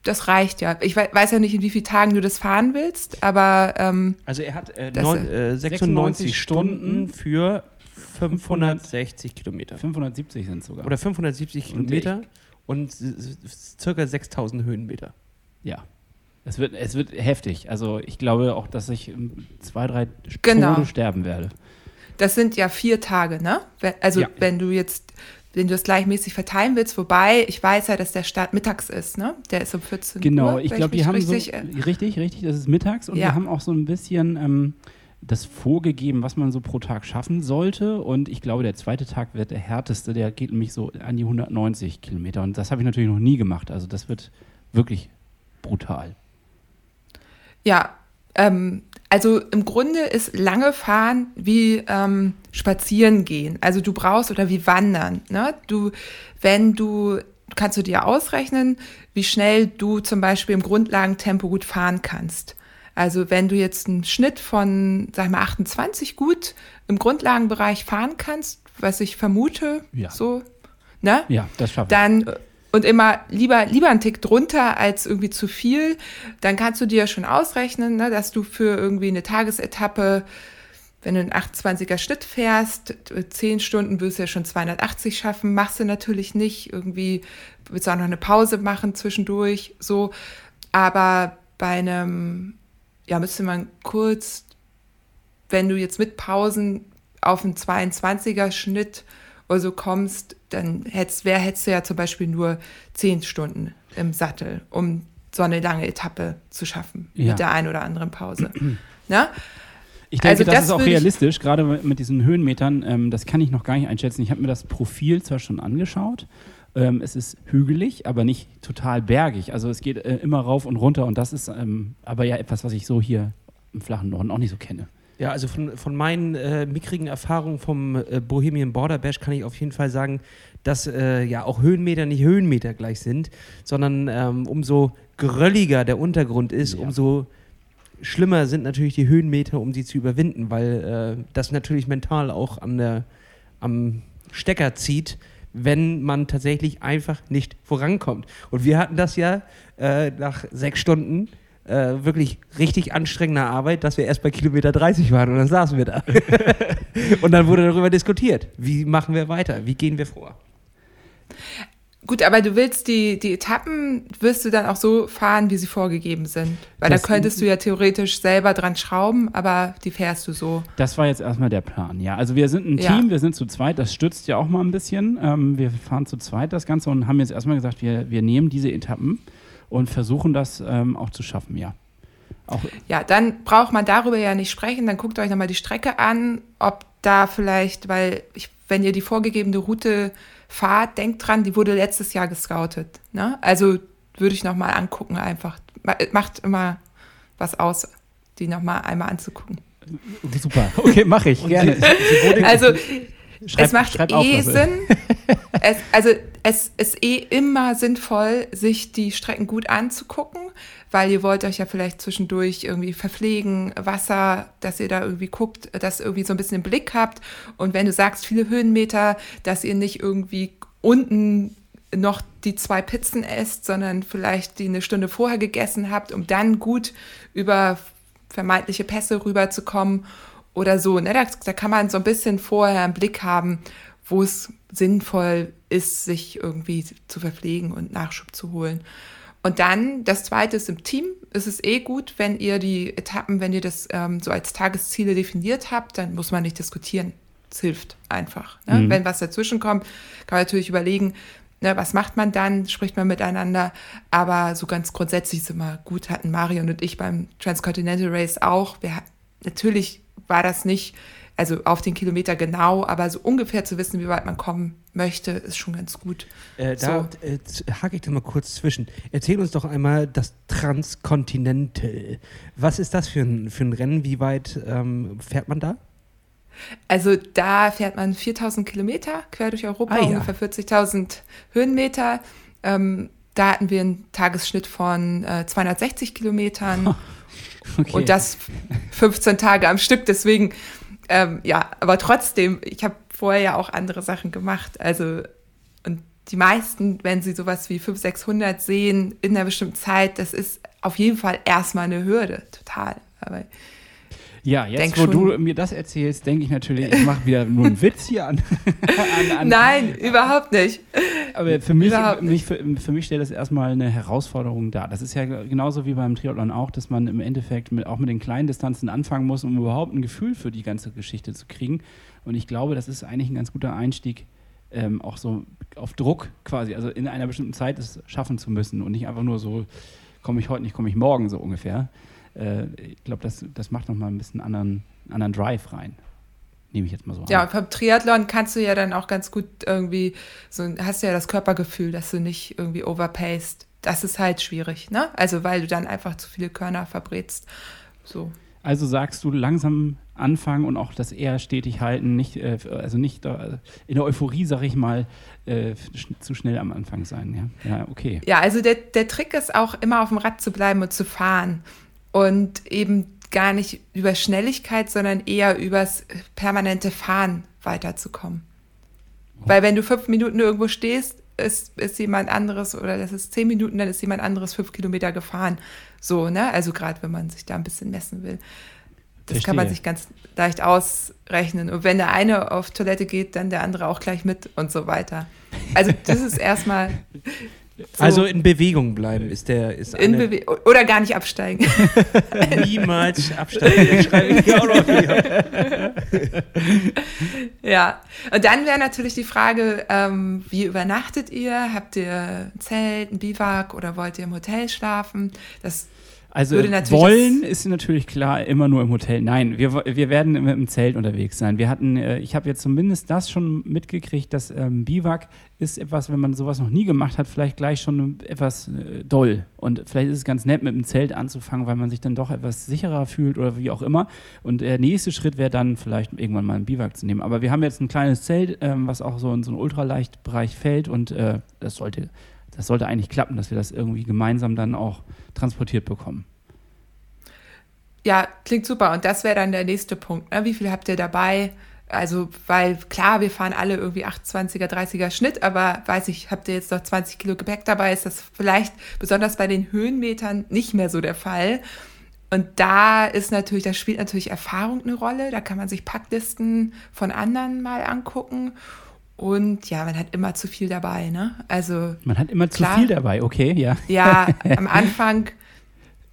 Das reicht ja. Ich weiß ja nicht, in wie vielen Tagen du das fahren willst, aber. Ähm, also er hat äh, neun, äh, 96 Stunden für 560 Kilometer. 570 sind es sogar. Oder 570 Und Kilometer und circa 6000 Höhenmeter. Ja. Es wird, es wird heftig. Also ich glaube auch, dass ich in zwei, drei Genau. Tode sterben werde. das sind ja vier Tage, ne? Also Ja. wenn du jetzt, wenn du das gleichmäßig verteilen willst, wobei ich weiß ja, dass der Start mittags ist, ne? Der ist um 14 Genau, Uhr. ich wenn glaube, die haben richtig, so, äh, richtig, richtig, das ist mittags und Ja. wir haben auch so ein bisschen ähm, das vorgegeben, was man so pro Tag schaffen sollte und ich glaube, der zweite Tag wird der härteste, der geht nämlich so an die 190 Kilometer und das habe ich natürlich noch nie gemacht, also das wird wirklich brutal. Ja, ähm, also im Grunde ist lange fahren wie ähm, spazieren gehen. Also du brauchst oder wie wandern. Ne? Du, wenn du kannst du dir ausrechnen, wie schnell du zum Beispiel im Grundlagentempo gut fahren kannst. Also wenn du jetzt einen Schnitt von, sag mal, 28 gut im Grundlagenbereich fahren kannst, was ich vermute, Ja. so, ne? Ja, das schaffe ich. dann und immer lieber, lieber einen Tick drunter als irgendwie zu viel, dann kannst du dir schon ausrechnen, ne, dass du für irgendwie eine Tagesetappe, wenn du einen 28er Schnitt fährst, 10 Stunden wirst du ja schon 280 schaffen, machst du natürlich nicht, irgendwie willst du auch noch eine Pause machen zwischendurch, so, aber bei einem, ja, müsste man kurz, wenn du jetzt mit Pausen auf einen 22er Schnitt oder so kommst, dann hättest, wär, hättest du ja zum Beispiel nur 10 Stunden im Sattel, um so eine lange Etappe zu schaffen, Ja. mit der einen oder anderen Pause. Ne? Ich denke, Also das, das ist auch realistisch, gerade mit diesen Höhenmetern. Ähm, das kann ich noch gar nicht einschätzen. Ich habe mir das Profil zwar schon angeschaut. Ähm, es ist hügelig, aber nicht total bergig. Also es geht äh, immer rauf und runter und das ist ähm, aber ja etwas, was ich so hier im flachen Norden auch nicht so kenne. Ja, also von, von meinen äh, mickrigen Erfahrungen vom äh, Bohemian Border Bash kann ich auf jeden Fall sagen, dass äh, ja auch Höhenmeter nicht Höhenmeter gleich sind, sondern ähm, umso grölliger der Untergrund ist, Ja. umso schlimmer sind natürlich die Höhenmeter, um sie zu überwinden, weil äh, das natürlich mental auch an der, am Stecker zieht, wenn man tatsächlich einfach nicht vorankommt. Und wir hatten das ja äh, nach sechs Stunden äh, wirklich richtig anstrengender Arbeit, dass wir erst bei Kilometer 30 waren und dann saßen wir da. und dann wurde darüber diskutiert. Wie machen wir weiter? Wie gehen wir vor? Gut, aber du willst die, die Etappen, wirst du dann auch so fahren, wie sie vorgegeben sind. Weil Das- da könntest du ja theoretisch selber dran schrauben, aber die fährst du so. Das war jetzt erstmal der Plan, ja. Also wir sind ein Ja. Team, wir sind zu zweit, das stützt ja auch mal ein bisschen. Ähm, wir fahren zu zweit das Ganze und haben jetzt erstmal gesagt, wir, wir nehmen diese Etappen und versuchen das ähm, auch zu schaffen, ja. Auch, Ja, dann braucht man darüber ja nicht sprechen. Dann guckt euch nochmal die Strecke an, ob da vielleicht, weil ich, wenn ihr die vorgegebene Route fahrt, denkt dran, die wurde letztes Jahr gescoutet. Ne? Also würde ich nochmal angucken einfach. Ma- Macht immer was aus, die nochmal einmal anzugucken. super, okay, mache ich, gerne. Also Schreib- es macht eh. Sinn. es, also es ist eh immer sinnvoll, sich die Strecken gut anzugucken, weil ihr wollt euch ja vielleicht zwischendurch irgendwie verpflegen, Wasser, dass ihr da irgendwie guckt, dass ihr irgendwie so ein bisschen im Blick habt. Und wenn du sagst, viele Höhenmeter, dass ihr nicht irgendwie unten noch die zwei Pizzen esst, sondern vielleicht die eine Stunde vorher gegessen habt, um dann gut über vermeintliche Pässe rüberzukommen oder so. Ne? Da, da kann man so ein bisschen vorher einen Blick haben, wo es sinnvoll ist, sich irgendwie zu verpflegen und Nachschub zu holen. Und dann, das zweite ist im Team, ist es eh gut, wenn ihr die Etappen, wenn ihr das ähm, so als Tagesziele definiert habt, dann muss man nicht diskutieren. Es hilft einfach. Ne? Mhm. Wenn was dazwischen kommt, kann man natürlich überlegen, ne, was macht man dann, spricht man miteinander. Aber so ganz grundsätzlich ist immer gut, hatten Marion und ich beim Transcontinental Race auch. Wir, natürlich war das nicht, also auf den Kilometer genau, aber so ungefähr zu wissen, wie weit man kommen möchte, ist schon ganz gut. Äh, da äh, z- hake ich da mal kurz zwischen. Erzähl uns doch einmal das Transcontinental. Was ist das für ein, für ein Rennen? Wie weit ähm, fährt man da? Also da fährt man 4000 Kilometer quer durch Europa, Ah, ja. ungefähr 40.000 Höhenmeter. Ähm, da hatten wir einen Tagesschnitt von äh, 260 Kilometern Okay. und das 15 Tage am Stück. Deswegen ähm, ja, aber trotzdem, ich habe vorher ja auch andere Sachen gemacht. Also, und die meisten, wenn sie sowas wie 500, 600 sehen in einer bestimmten Zeit, das ist auf jeden Fall erstmal eine Hürde, total. Aber ja, jetzt, wo du mir das erzählst, denke ich natürlich, ich mache wieder nur einen Witz hier an. an, an Nein, überhaupt nicht. Aber für mich, mich für, für, mich stellt das erstmal eine Herausforderung dar. Das ist ja genauso wie beim Triathlon auch, dass man im Endeffekt mit, auch mit den kleinen Distanzen anfangen muss, um überhaupt ein Gefühl für die ganze Geschichte zu kriegen. Und ich glaube, das ist eigentlich ein ganz guter Einstieg, ähm, auch so auf Druck quasi, also in einer bestimmten Zeit es schaffen zu müssen und nicht einfach nur so, komme ich heute nicht, komme ich morgen, so ungefähr äh, ich glaube, das, das macht nochmal ein bisschen anderen, anderen Drive rein. Nehme ich jetzt mal so an. Ja, beim Triathlon kannst du ja dann auch ganz gut irgendwie, so hast du ja das Körpergefühl, dass du nicht irgendwie overpaced. Das ist halt schwierig, ne? Also, weil du dann einfach zu viele Körner verbrätst. So. Also sagst du langsam anfangen und auch das eher stetig halten, nicht, äh, also nicht äh, in der Euphorie, sag ich mal, äh, zu schnell am Anfang sein. Ja, ja okay. Ja, also der, der Trick ist auch immer auf dem Rad zu bleiben und zu fahren und eben gar nicht über Schnelligkeit, sondern eher übers permanente Fahren weiterzukommen. Weil wenn du fünf Minuten irgendwo stehst, ist, ist jemand anderes oder das ist zehn Minuten, dann ist jemand anderes fünf Kilometer gefahren. So, ne? Also gerade wenn man sich da ein bisschen messen will. Das Verstehe. kann man sich ganz leicht ausrechnen. Und wenn der eine auf Toilette geht, dann der andere auch gleich mit und so weiter. Also das ist erstmal so. Also in Bewegung bleiben ist der ist in Bewe oder gar nicht absteigen. Niemals absteigen. schreibe ich auch noch hier. ja, und dann wäre natürlich die Frage, ähm, wie übernachtet ihr? Habt ihr ein Zelt, ein Biwak oder wollt ihr im Hotel schlafen? Das also wollen ist natürlich klar immer nur im Hotel. Nein, wir, wir werden im, im Zelt unterwegs sein. Wir hatten, äh, ich habe jetzt zumindest das schon mitgekriegt, dass ähm, Biwak ist etwas, wenn man sowas noch nie gemacht hat, vielleicht gleich schon etwas äh, doll. Und vielleicht ist es ganz nett, mit dem Zelt anzufangen, weil man sich dann doch etwas sicherer fühlt oder wie auch immer. Und der nächste Schritt wäre dann vielleicht irgendwann mal ein Biwak zu nehmen. Aber wir haben jetzt ein kleines Zelt, ähm, was auch so in so einen Ultraleichtbereich fällt und äh, das sollte das sollte eigentlich klappen, dass wir das irgendwie gemeinsam dann auch transportiert bekommen. Ja, klingt super. Und das wäre dann der nächste Punkt. Ne? Wie viel habt ihr dabei? Also, weil klar, wir fahren alle irgendwie 28er, 30er Schnitt, aber weiß ich, habt ihr jetzt noch 20 Kilo Gepäck dabei, ist das vielleicht besonders bei den Höhenmetern nicht mehr so der Fall. Und da ist natürlich, da spielt natürlich Erfahrung eine Rolle. Da kann man sich Packlisten von anderen mal angucken. Und ja, man hat immer zu viel dabei, ne? Also. Man hat immer klar, zu viel dabei, okay, ja. Ja, am Anfang.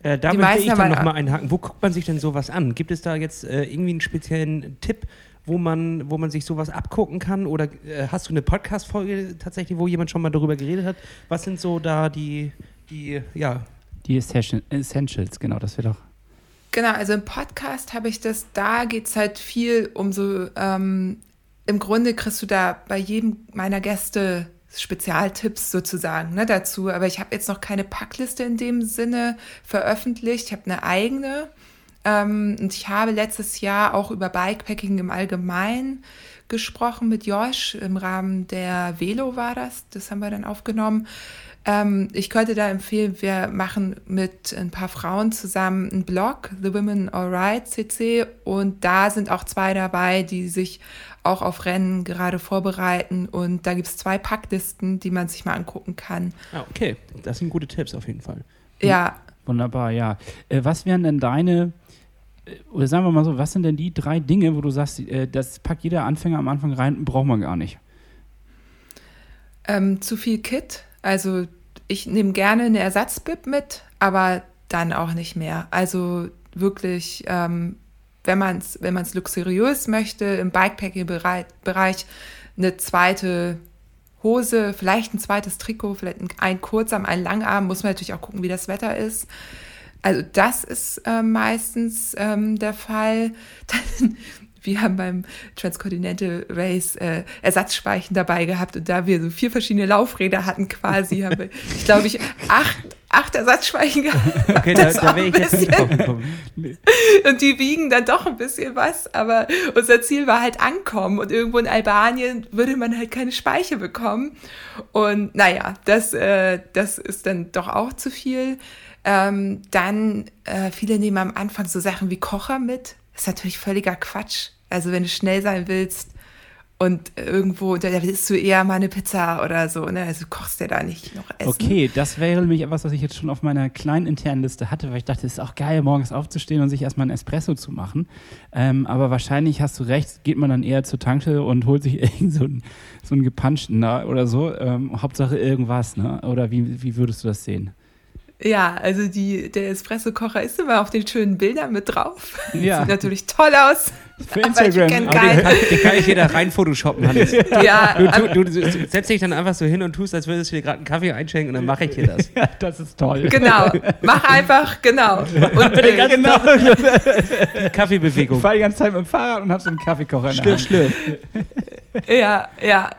Äh, da möchte ich dann nochmal einhaken. Wo guckt man sich denn sowas an? Gibt es da jetzt äh, irgendwie einen speziellen Tipp, wo man, wo man sich sowas abgucken kann? Oder äh, hast du eine Podcast-Folge tatsächlich, wo jemand schon mal darüber geredet hat? Was sind so da die, die ja. Die Essentials, genau, das wäre doch. Genau, also im Podcast habe ich das, da geht es halt viel um so ähm, im Grunde kriegst du da bei jedem meiner Gäste Spezialtipps sozusagen ne, dazu. Aber ich habe jetzt noch keine Packliste in dem Sinne veröffentlicht. Ich habe eine eigene. Ähm, und ich habe letztes Jahr auch über Bikepacking im Allgemeinen gesprochen mit Josh. Im Rahmen der Velo war das. Das haben wir dann aufgenommen. Ähm, ich könnte da empfehlen, wir machen mit ein paar Frauen zusammen einen Blog, The Women Alright CC. Und da sind auch zwei dabei, die sich auch auf Rennen gerade vorbereiten. Und da gibt es zwei Packlisten, die man sich mal angucken kann. Ah, okay, das sind gute Tipps auf jeden Fall. Ja. Wunderbar, ja. Äh, was wären denn deine, äh, oder sagen wir mal so, was sind denn die drei Dinge, wo du sagst, äh, das packt jeder Anfänger am Anfang rein, braucht man gar nicht? Ähm, zu viel Kit. Also ich nehme gerne eine Ersatzbib mit, aber dann auch nicht mehr. Also wirklich ähm, wenn man es wenn man's luxuriös möchte, im Bikepacking-Bereich eine zweite Hose, vielleicht ein zweites Trikot, vielleicht ein Kurzarm, ein Langarm, muss man natürlich auch gucken, wie das Wetter ist. Also das ist äh, meistens ähm, der Fall. Dann, wir haben beim Transcontinental Race äh, Ersatzspeichen dabei gehabt und da wir so vier verschiedene Laufräder hatten quasi, haben wir, ich glaube ich, acht acht Ersatzspeichen gehabt. Okay, da, da wäre ich jetzt nicht drauf gekommen. Und die wiegen dann doch ein bisschen was, aber unser Ziel war halt ankommen und irgendwo in Albanien würde man halt keine Speiche bekommen. Und naja, das, äh, das ist dann doch auch zu viel. Ähm, dann, äh, viele nehmen am Anfang so Sachen wie Kocher mit. Ist natürlich völliger Quatsch. Also wenn du schnell sein willst und irgendwo, da willst du eher mal eine Pizza oder so, ne? Also kochst du da nicht noch essen. Okay, das wäre nämlich etwas, was ich jetzt schon auf meiner kleinen internen Liste hatte, weil ich dachte, es ist auch geil, morgens aufzustehen und sich erstmal einen Espresso zu machen. Ähm, aber wahrscheinlich hast du recht, geht man dann eher zur Tanke und holt sich irgend so einen, so einen gepanschten oder so. Ähm, Hauptsache irgendwas, ne? Oder wie, wie würdest du das sehen? Ja, also die, der Espresso-Kocher ist immer auf den schönen Bildern mit drauf. Ja. Sieht natürlich toll aus. Für Aber ich Instagram. Aber den kann, den kann ich da rein photoshoppen, Hannes. Ja, Du, du, du setzt dich dann einfach so hin und tust, als würdest du dir gerade einen Kaffee einschenken und dann mache ich dir das. Ja, das ist toll. genau. Mach einfach, genau. Und Den ganzen Genau. Kaffeebewegung. Ich fahre die ganze Zeit mit dem Fahrrad und habe so einen Kaffeekocher in der Hand. Ja, ja,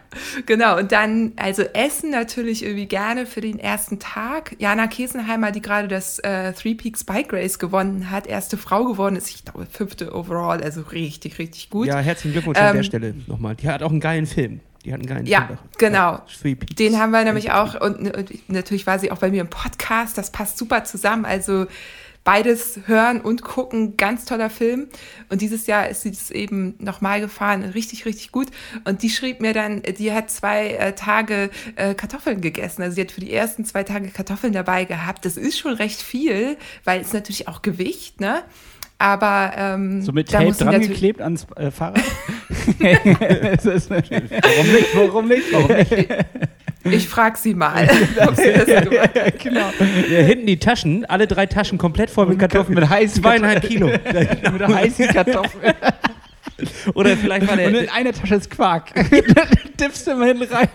genau. Und dann, also Essen natürlich irgendwie gerne für den ersten Tag. Jana Kesenheimer, die gerade das äh, Three Peaks Bike Race gewonnen hat, erste Frau geworden ist, ich glaube, fünfte overall, also richtig, richtig gut. Ja, herzlichen Glückwunsch an Ähm, der Stelle nochmal. Die hat auch einen geilen Film. Die hat einen geilen Ja, Film. genau. Three Peaks. Den haben wir nämlich auch, und, und natürlich war sie auch bei mir im Podcast, das passt super zusammen. Also beides hören und gucken, ganz toller Film. Und dieses Jahr ist sie das eben nochmal gefahren, richtig, richtig gut. Und die schrieb mir dann, die hat zwei äh, Tage äh, Kartoffeln gegessen. Also sie hat für die ersten zwei Tage Kartoffeln dabei gehabt. Das ist schon recht viel, weil es natürlich auch Gewicht, ne? Aber ähm, So mit da Tape dran geklebt ans äh, Fahrrad? Warum nicht? Warum nicht? Warum nicht? Ich frag sie mal, ob sie das ja, genau. Ja, hinten die Taschen, alle drei Taschen komplett voll mit Kartoffeln. Mit heißen Zweieinhalb Kilo. mit heißen Kartoffeln. Oder vielleicht war Und in der. einer Tasche ist Quark. Dippst du immer hinten rein.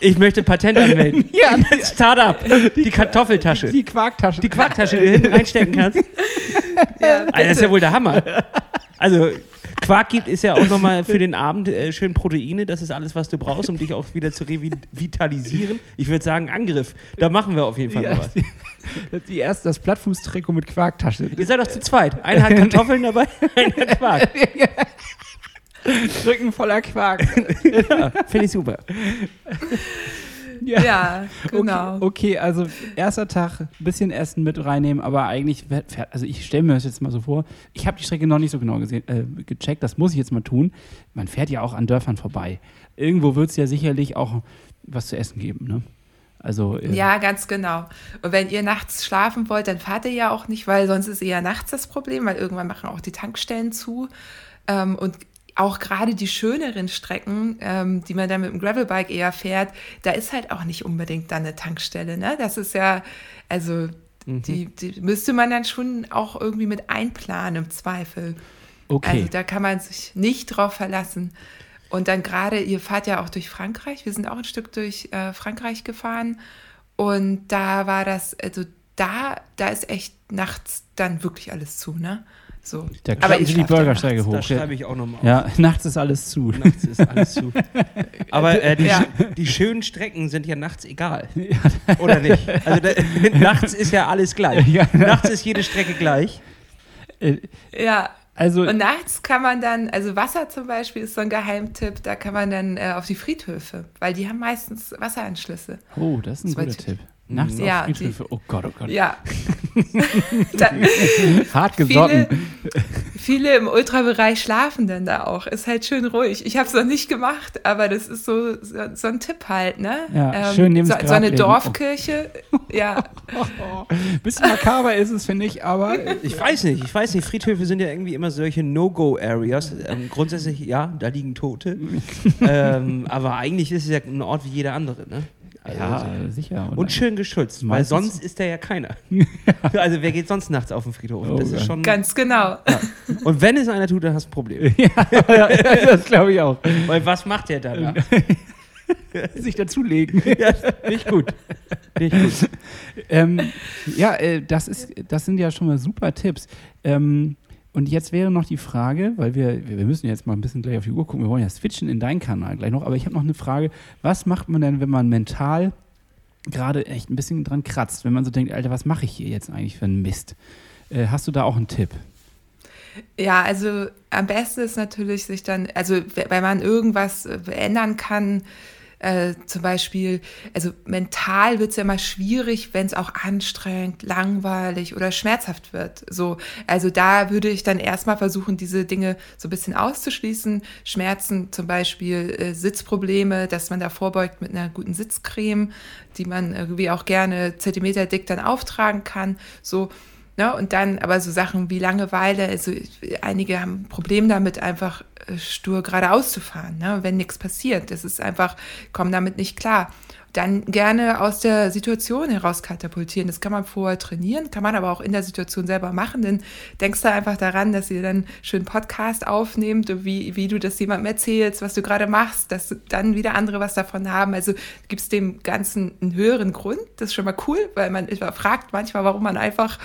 Ich möchte Patent anmelden. Ja, Startup. Die Kartoffeltasche. Die Quarktasche. Die Quarktasche, die du hinten reinstecken kannst. Ja, Also das ist ja wohl der Hammer. Also Quark gibt ist ja auch nochmal für den Abend äh, schön Proteine. Das ist alles, was du brauchst, um dich auch wieder zu revitalisieren. Ich würde sagen, Angriff. Da machen wir auf jeden Fall Ja, noch was. die, erste, das Plattfußtrikot mit Quarktasche. Ihr seid doch zu zweit. Einer hat Kartoffeln dabei, einer hat Quark. Rücken voller Quark. Ja, Finde ich super. ja, genau. Okay, okay, also erster Tag, ein bisschen Essen mit reinnehmen, aber eigentlich, also ich stelle mir das jetzt mal so vor, ich habe die Strecke noch nicht so genau gesehen, äh, gecheckt, das muss ich jetzt mal tun. Man fährt ja auch an Dörfern vorbei. Irgendwo wird es ja sicherlich auch was zu essen geben, ne? Also, äh, Ja, ganz genau. Und wenn ihr nachts schlafen wollt, dann fahrt ihr ja auch nicht, weil sonst ist eher nachts das Problem, weil irgendwann machen auch die Tankstellen zu. Ähm, und auch gerade die schöneren Strecken, ähm, die man dann mit dem Gravelbike eher fährt, da ist halt auch nicht unbedingt dann eine Tankstelle. Ne? Das ist ja, also die, die müsste man dann schon auch irgendwie mit einplanen im Zweifel. okay. Also da kann man sich nicht drauf verlassen. Und dann gerade, ihr fahrt ja auch durch Frankreich. Wir sind auch ein Stück durch äh, Frankreich gefahren. Und da war das, also da, da ist echt nachts dann wirklich alles zu, ne? So. da Aber ich die da Bürgersteige Das hoch. schreibe ich auch nochmal auf. Ja, nachts ist alles zu. Nachts ist alles zu. Aber äh, die, Ja. die schönen Strecken sind ja nachts egal. Oder nicht? Also da, nachts ist ja alles gleich. Ja. Nachts ist jede Strecke gleich. Äh, Ja. also, Und nachts kann man dann, also Wasser zum Beispiel ist so ein Geheimtipp, da kann man dann äh, auf die Friedhöfe, weil die haben meistens Wasseranschlüsse. oh, das ist ein Das guter Tipp. Nachts Ja, auf Friedhöfe. Oh Gott, oh Gott. Ja. Hart viele, gesotten. viele im Ultrabereich schlafen dann da auch. Ist halt schön ruhig. Ich habe es noch nicht gemacht, aber das ist so, so, so ein Tipp halt, ne? Ja, schön neben so, so eine legen. Dorfkirche. Ja, Bisschen makaber ist es, finde ich, aber Ich weiß nicht, ich weiß nicht. Friedhöfe sind ja irgendwie immer solche No-Go-Areas. Ähm, grundsätzlich, ja, da liegen Tote. ähm, aber eigentlich ist es ja ein Ort wie jeder andere, ne? Also, ja, sicher. Und schön geschützt, weil sonst ist da ja keiner. also wer geht sonst nachts auf den Friedhof? Oh, das ist ja. schon. ganz genau. Und wenn es einer tut, dann hast du ein Problem. ja, das glaube ich auch. Weil was macht der da? Sich dazulegen. ja, nicht gut. Nicht gut. ähm, ja, äh, das, ist, das sind ja schon mal super Tipps. Ähm, und jetzt wäre noch die Frage, weil wir, wir müssen jetzt mal ein bisschen gleich auf die Uhr gucken, wir wollen ja switchen in deinen Kanal gleich noch, aber ich habe noch eine Frage, was macht man denn, wenn man mental gerade echt ein bisschen dran kratzt, wenn man so denkt, Alter, was mache ich hier jetzt eigentlich für einen Mist? Äh, hast du da auch einen Tipp? Ja, also am besten ist natürlich sich dann, also wenn man irgendwas äh, ändern kann, Äh, zum Beispiel, also mental wird es ja immer schwierig, wenn es auch anstrengend, langweilig oder schmerzhaft wird. So, also da würde ich dann erstmal versuchen, diese Dinge so ein bisschen auszuschließen. Schmerzen, zum Beispiel äh, Sitzprobleme, dass man da vorbeugt mit einer guten Sitzcreme, die man irgendwie auch gerne Zentimeter dick dann auftragen kann. So, Ne? Und dann aber so Sachen wie Langeweile, also einige haben ein Problem damit, einfach äh, stur geradeaus zu fahren, ne? wenn nichts passiert. Das ist einfach, kommen damit nicht klar. Dann gerne aus der Situation heraus katapultieren. Das kann man vorher trainieren, kann man aber auch in der Situation selber machen. Dann denkst du einfach daran, dass ihr dann schön Podcast aufnehmt, wie, wie du das jemandem erzählst, was du gerade machst, dass dann wieder andere was davon haben. Also gibt es dem Ganzen einen höheren Grund. Das ist schon mal cool, weil man fragt manchmal, warum man einfach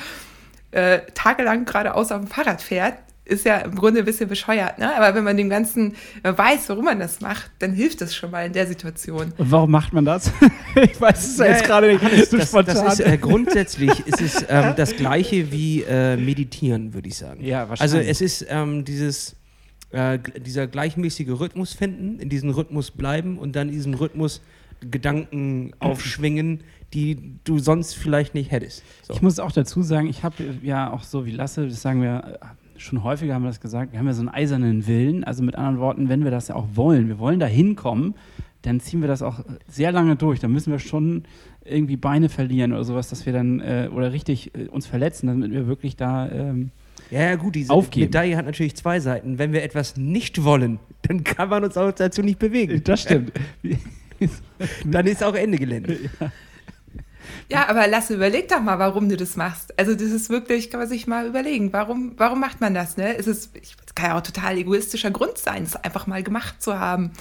äh, tagelang geradeaus auf dem Fahrrad fährt, ist ja im Grunde ein bisschen bescheuert, ne? Aber wenn man dem Ganzen weiß, warum man das macht, dann hilft das schon mal in der Situation. Und warum macht man das? ich weiß es ja, jetzt gerade nicht. Das, das, das ist, äh, grundsätzlich ist es ähm, das Gleiche wie äh, Meditieren, würde ich sagen. Ja, wahrscheinlich. Also es ist ähm, dieses äh, dieser gleichmäßige Rhythmus finden, in diesem Rhythmus bleiben und dann in diesem Rhythmus Gedanken aufschwingen, die du sonst vielleicht nicht hättest. So. Ich muss auch dazu sagen, ich habe ja auch so wie Lasse, das sagen wir äh, schon häufiger, haben wir das gesagt, wir haben ja so einen eisernen Willen. Also mit anderen Worten, wenn wir das ja auch wollen, wir wollen da hinkommen, dann ziehen wir das auch sehr lange durch. Dann müssen wir schon irgendwie Beine verlieren oder sowas, dass wir dann äh, oder richtig äh, uns verletzen, damit wir wirklich da ähm, ja, ja, gut, diese aufgeben. Medaille hat natürlich zwei Seiten. Wenn wir etwas nicht wollen, dann kann man uns auch dazu nicht bewegen. Das stimmt. dann ist auch Ende Gelände. Ja. Ja, aber Lasse, überleg doch mal, warum du das machst. Also das ist wirklich, kann man sich mal überlegen, warum, warum macht man das? Ne? Es ist, es kann ja auch total egoistischer Grund sein, es einfach mal gemacht zu haben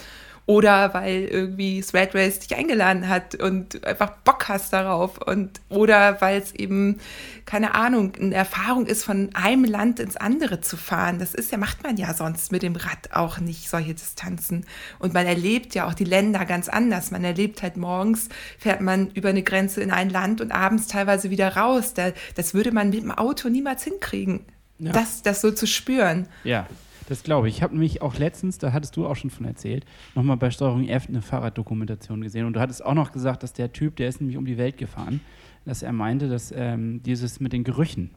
oder weil irgendwie Thread Race dich eingeladen hat und einfach Bock hast darauf und oder weil es eben keine Ahnung eine Erfahrung ist von einem Land ins andere zu fahren. Das ist ja macht man ja sonst mit dem Rad auch nicht solche Distanzen und man erlebt ja auch die Länder ganz anders. Man erlebt halt morgens fährt man über eine Grenze in ein Land und abends teilweise wieder raus. Das würde man mit dem Auto niemals hinkriegen. Ja. Das, das so zu spüren. Ja, das glaube ich. Ich habe nämlich auch letztens, da hattest du auch schon von erzählt, nochmal bei Steuerung F eine Fahrraddokumentation gesehen. Und du hattest auch noch gesagt, dass der Typ, der ist nämlich um die Welt gefahren, dass er meinte, dass ähm, dieses mit den Gerüchen,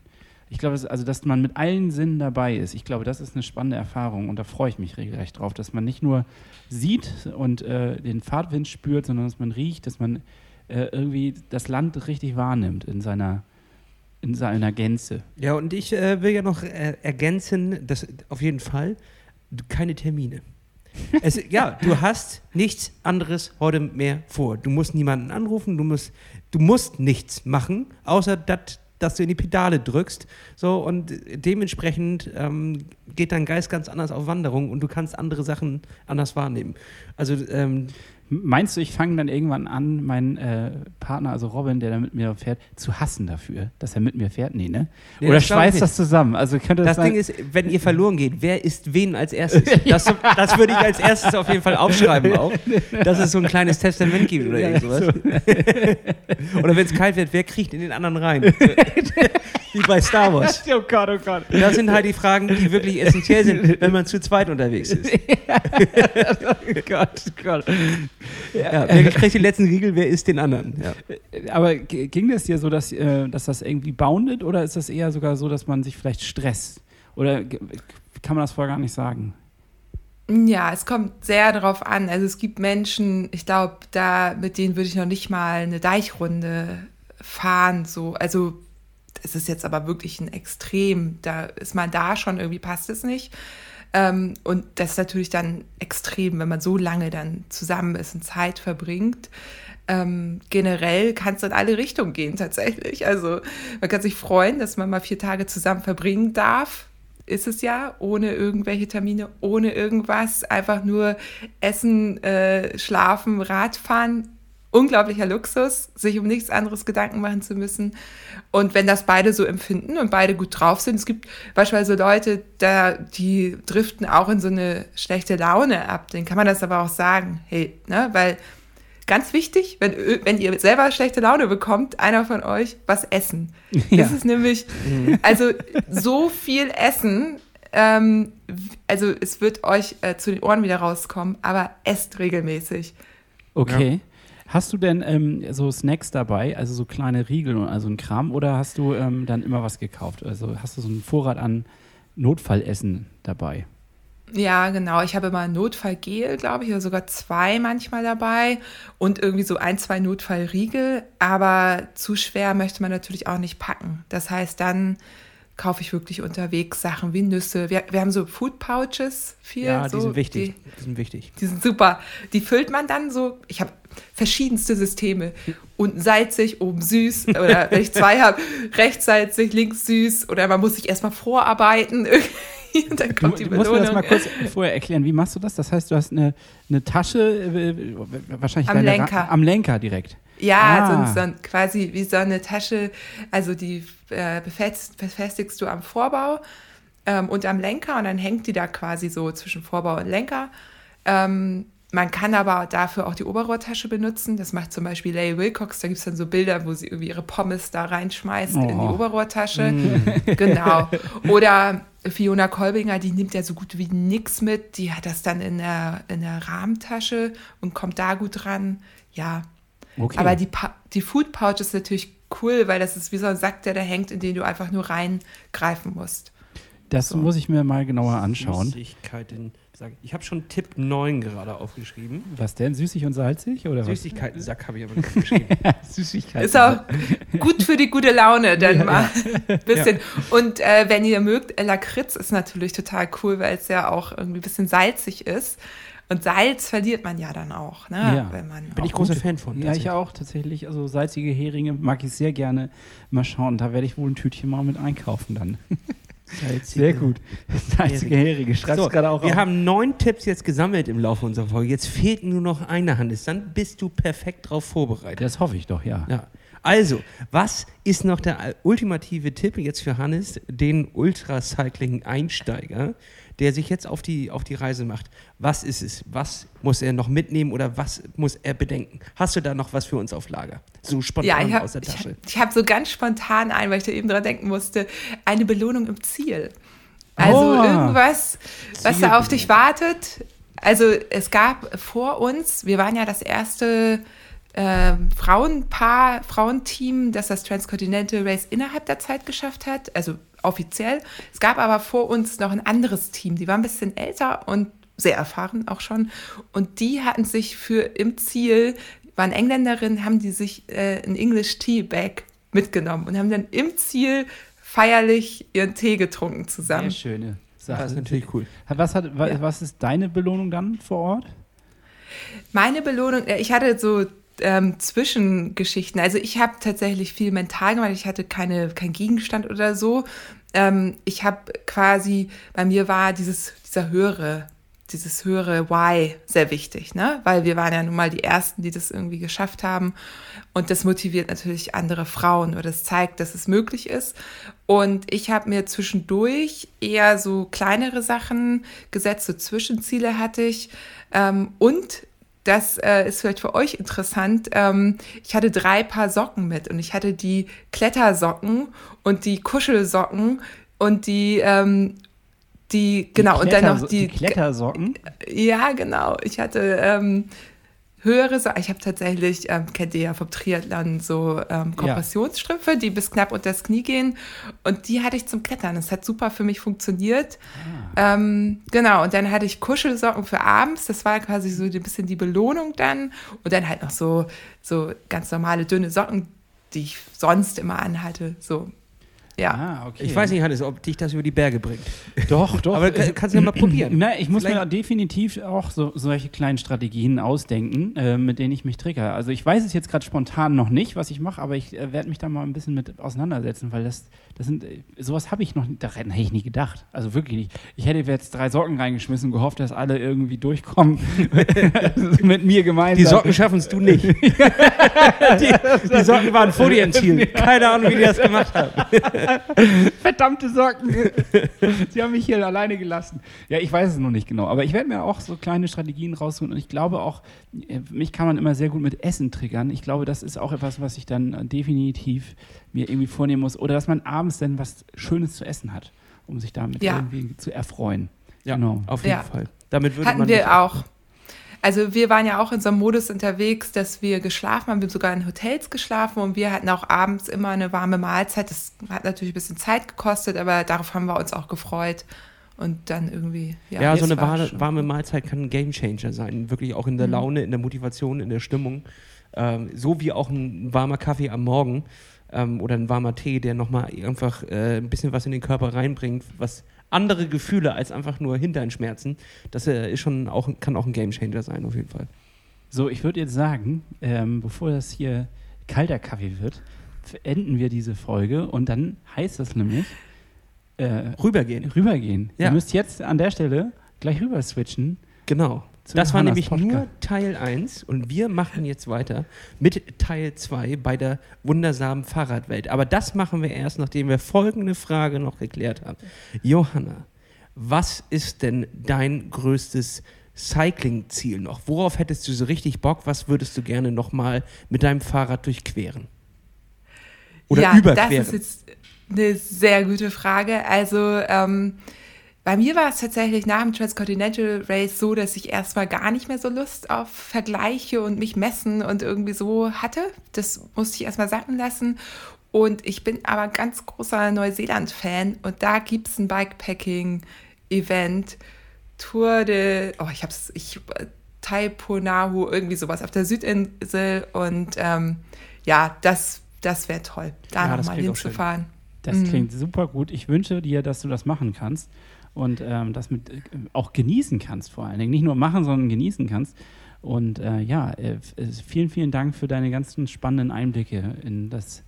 ich glaube, also dass man mit allen Sinnen dabei ist. Ich glaube, das ist eine spannende Erfahrung und da freue ich mich regelrecht drauf, dass man nicht nur sieht und äh, den Fahrtwind spürt, sondern dass man riecht, dass man äh, irgendwie das Land richtig wahrnimmt in seiner in seiner Gänze. Ja, und ich äh, will ja noch äh, ergänzen, dass auf jeden Fall keine Termine. es, ja, du hast nichts anderes heute mehr vor. Du musst niemanden anrufen, du musst, du musst nichts machen, außer dat, dass du in die Pedale drückst. So, und dementsprechend ähm, geht dein Geist ganz anders auf Wanderung und du kannst andere Sachen anders wahrnehmen. Also ähm, Meinst du, ich fange dann irgendwann an, meinen äh, Partner, also Robin, der da mit mir fährt, zu hassen dafür, dass er mit mir fährt? Nee, ne? Nee, Oder schweißt das zusammen? Also könnte das, das Ding ist, wenn ihr verloren geht, wer ist wen als erstes? Das, ja. das würde ich als erstes auf jeden Fall aufschreiben auch. Dass es so ein kleines Testament gibt oder ja, irgendwas. So. oder wenn es kalt wird, wer kriegt in den anderen rein? Wie bei Star Wars. Oh Gott, oh Gott. Das sind halt die Fragen, die wirklich essentiell sind, wenn man zu zweit unterwegs ist. oh Gott, oh Gott. Ja, wer kriegt den letzten Riegel, wer ist den anderen? Ja. Aber ging das dir so, dass, äh, dass das irgendwie boundet oder ist das eher sogar so, dass man sich vielleicht stresst? Oder kann man das vorher gar nicht sagen? Ja, es kommt sehr darauf an. Also es gibt Menschen, ich glaube, da mit denen würde ich noch nicht mal eine Deichrunde fahren. So, also es ist jetzt aber wirklich ein Extrem. Da ist man da schon irgendwie passt es nicht. Ähm, und das ist natürlich dann extrem, wenn man so lange dann zusammen ist und Zeit verbringt. Ähm, generell kann es in alle Richtungen gehen tatsächlich. Also man kann sich freuen, dass man mal vier Tage zusammen verbringen darf. Ist es ja, ohne irgendwelche Termine, ohne irgendwas, einfach nur essen, äh, schlafen, Radfahren, unglaublicher Luxus, sich um nichts anderes Gedanken machen zu müssen. Und wenn das beide so empfinden und beide gut drauf sind, es gibt beispielsweise Leute, da, die driften auch in so eine schlechte Laune ab, denen kann man das aber auch sagen, hey, ne, weil ganz wichtig, wenn, wenn ihr selber schlechte Laune bekommt, einer von euch was essen. Ja. Das ist nämlich, mhm. also so viel Essen, ähm, also es wird euch äh, zu den Ohren wieder rauskommen, aber esst regelmäßig Okay. Hast du denn ähm, so Snacks dabei, also so kleine Riegel und also ein Kram, oder hast du ähm, dann immer was gekauft? Also hast du so einen Vorrat an Notfallessen dabei? Ja, genau. Ich habe immer Notfallgel, glaube ich, oder sogar zwei manchmal dabei und irgendwie so ein, zwei Notfallriegel. Aber zu schwer möchte man natürlich auch nicht packen. Das heißt, dann kaufe ich wirklich unterwegs Sachen wie Nüsse. Wir, wir haben so Food Pouches viel. Ja, so, die sind wichtig. Die, Die sind wichtig. die sind super. Die füllt man dann so. Ich habe verschiedenste Systeme. Unten salzig, oben süß. Oder wenn ich zwei habe, rechts salzig, links süß. Oder man muss sich erstmal vorarbeiten. Dann Du, kommt die du musst mir das Belohnung. mal kurz vorher erklären. Wie machst du das? Das heißt, du hast eine, eine Tasche, äh, wahrscheinlich Am deine Ra- Lenker. am Lenker direkt. Ja, Ah. so, so quasi wie so eine Tasche, also die äh, befest, befestigst du am Vorbau ähm, und am Lenker und dann hängt die da quasi so zwischen Vorbau und Lenker. Ähm, man kann aber dafür auch die Oberrohrtasche benutzen. Das macht zum Beispiel Leigh Wilcox. Da gibt es dann so Bilder, wo sie irgendwie ihre Pommes da reinschmeißt in die Oh. Oberrohrtasche. Genau. Oder Fiona Kolbinger, die nimmt ja so gut wie nichts mit. Die hat das dann in der, in der Rahmentasche und kommt da gut dran. Ja, Okay. aber die, Pa- die Food Pouch ist natürlich cool, weil das ist wie so ein Sack, der da hängt, in den du einfach nur reingreifen musst. das muss ich mir mal genauer anschauen. Süßigkeiten. Sack. Ich habe schon Tipp 9 gerade aufgeschrieben. Was denn? Süßig und salzig? Oder was? Süßigkeiten-Sack habe ich aber nicht geschrieben. Süßigkeiten. Ist auch gut für die gute Laune, dann mal ein bisschen. Und äh, wenn ihr mögt, äh, Lakritz ist natürlich total cool, weil es ja auch irgendwie ein bisschen salzig ist. Und Salz verliert man ja dann auch, ne? Ja. Wenn man Bin ich großer Fan von. Ja, ich auch tatsächlich. Also salzige Heringe mag ich sehr gerne. Mal schauen, da werde ich wohl ein Tütchen mal mit einkaufen dann. Sehr gut. Salzige Heringe. Schreib's So, gerade auch wir auf. haben neun Tipps jetzt gesammelt im Laufe unserer Folge. Jetzt fehlt nur noch eine Hannes. Dann bist du perfekt drauf vorbereitet. Das hoffe ich doch, ja. Ja. Also, was ist noch der ultimative Tipp jetzt für Hannes, den Ultracycling-Einsteiger, der sich jetzt auf die, auf die Reise macht? Was ist es? Was muss er noch mitnehmen oder was muss er bedenken? Hast du da noch was für uns auf Lager? So spontan Ja, ich aus habe der ich Tasche. hab, ich hab so ganz spontan ein, weil ich da eben dran denken musste, eine Belohnung im Ziel. Also Oh. irgendwas, was da auf dich wartet. Also es gab vor uns, wir waren ja das erste äh, Frauenpaar, Frauenteam, das das Transcontinental Race innerhalb der Zeit geschafft hat, also offiziell. Es gab aber vor uns noch ein anderes Team, die war ein bisschen älter und sehr erfahren auch schon. Und die hatten sich für im Ziel, waren Engländerinnen, haben die sich äh, ein English Tea Bag mitgenommen und haben dann im Ziel feierlich ihren Tee getrunken Sehr zusammen. schöne Sache. Das ist natürlich cool. Was, hat, wa- Ja. was ist deine Belohnung dann vor Ort? Meine Belohnung, äh, ich hatte so ähm, Zwischengeschichten. Also ich habe tatsächlich viel mental gemacht. Ich hatte keine, keinen Gegenstand oder so. Ähm, ich habe quasi, bei mir war dieses, dieser höhere, dieses höhere Why sehr wichtig, ne? Weil wir waren ja nun mal die Ersten, die das irgendwie geschafft haben. Und das motiviert natürlich andere Frauen oder das zeigt, dass es möglich ist. Und ich habe mir zwischendurch eher so kleinere Sachen gesetzt, so Zwischenziele hatte ich. Ähm, und das äh, ist vielleicht für euch interessant. Ähm, ich hatte drei Paar Socken mit und ich hatte die Klettersocken und die Kuschelsocken und die, ähm, die, genau, und dann noch die, die Klettersocken. ja, genau. Ich hatte ähm, höhere Socken. Ich habe tatsächlich, ähm, kennt ihr ja vom Triathlon, so ähm, Kompressionsstrümpfe, die bis knapp unter das Knie gehen. Und die hatte ich zum Klettern. Das hat super für mich funktioniert. Ähm, genau, und dann hatte ich Kuschelsocken für abends. Das war quasi so ein bisschen die Belohnung dann. Und dann halt noch so, so ganz normale dünne Socken, die ich sonst immer anhatte. So, ja. Ah, okay. Ich weiß nicht, Hannes, ob dich das über die Berge bringt. Doch, doch. Aber kann- kannst du ja mal probieren. Na, ich muss mir Vielleicht- definitiv auch so, solche kleinen Strategien ausdenken, äh, mit denen ich mich trigger. Also ich weiß es jetzt gerade spontan noch nicht, was ich mache, aber ich äh, werde mich da mal ein bisschen mit auseinandersetzen, weil das, das sind, äh, sowas habe ich noch, daran hätte ich nie gedacht. Also wirklich nicht. Ich hätte jetzt drei Socken reingeschmissen und gehofft, dass alle irgendwie durchkommen mit mir gemeinsam. Die Socken schaffen es du nicht. die, die Socken waren vor dir im Ziel. Keine Ahnung, wie die das gemacht haben. Verdammte Socken. Sie haben mich hier alleine gelassen. Ja, ich weiß es noch nicht genau. Aber ich werde mir auch so kleine Strategien raussuchen. Und ich glaube auch, äh, mich kann man immer sehr gut mit Essen triggern. Ich glaube, das ist auch etwas, was ich dann äh, definitiv mir irgendwie vornehmen muss. Oder dass man abends dann was Schönes zu essen hat, um sich damit Ja. irgendwie zu erfreuen. Ja, Genau. auf jeden Ja. Fall. Damit würde Hatten man wir auch. Also wir waren ja auch in so einem Modus unterwegs, dass wir geschlafen haben. Wir haben sogar in Hotels geschlafen und wir hatten auch abends immer eine warme Mahlzeit. Das hat natürlich ein bisschen Zeit gekostet, aber darauf haben wir uns auch gefreut. Und dann irgendwie, ja. Ja, so eine warme, warme, Mahlzeit kann ein Gamechanger sein. Wirklich auch in der mhm. Laune, in der Motivation, in der Stimmung. Ähm, so wie auch ein warmer Kaffee am Morgen ähm, oder ein warmer Tee, der nochmal einfach äh, ein bisschen was in den Körper reinbringt, was andere Gefühle als einfach nur Hinternschmerzen. Das äh, ist schon auch, kann auch ein Gamechanger sein, auf jeden Fall. So, ich würde jetzt sagen, ähm, bevor das hier kalter Kaffee wird, enden wir diese Folge und dann heißt das nämlich äh, rübergehen. Rübergehen. Ja. Ihr müsst jetzt an der Stelle gleich rüber switchen. Genau. Das war nämlich Podcast. nur Teil 1 und wir machen jetzt weiter mit Teil 2 bei der wundersamen Fahrradwelt. Aber das machen wir erst, nachdem wir folgende Frage noch geklärt haben. Johanna, was ist denn dein größtes Cycling-Ziel noch? Worauf hättest du so richtig Bock? Was würdest du gerne nochmal mit deinem Fahrrad durchqueren? Oder ja, überqueren? Das ist jetzt eine sehr gute Frage. Also, ähm, bei mir war es tatsächlich nach dem Transcontinental Race so, dass ich erstmal gar nicht mehr so Lust auf Vergleiche und mich messen und irgendwie so hatte. Das musste ich erstmal sacken lassen. Und ich bin aber ganz großer Neuseeland-Fan und da gibt es ein Bikepacking-Event. Tour de, oh, ich hab's, ich, Taiponahu, irgendwie sowas auf der Südinsel und ähm, ja, das, das wäre toll, da ja, nochmal hinzufahren. Das mhm. klingt super gut. Ich wünsche dir, dass du das machen kannst und ähm, das mit äh, auch genießen kannst vor allen Dingen. Nicht nur machen, sondern genießen kannst. Und äh, ja, äh, vielen, vielen Dank für deine ganzen spannenden Einblicke in das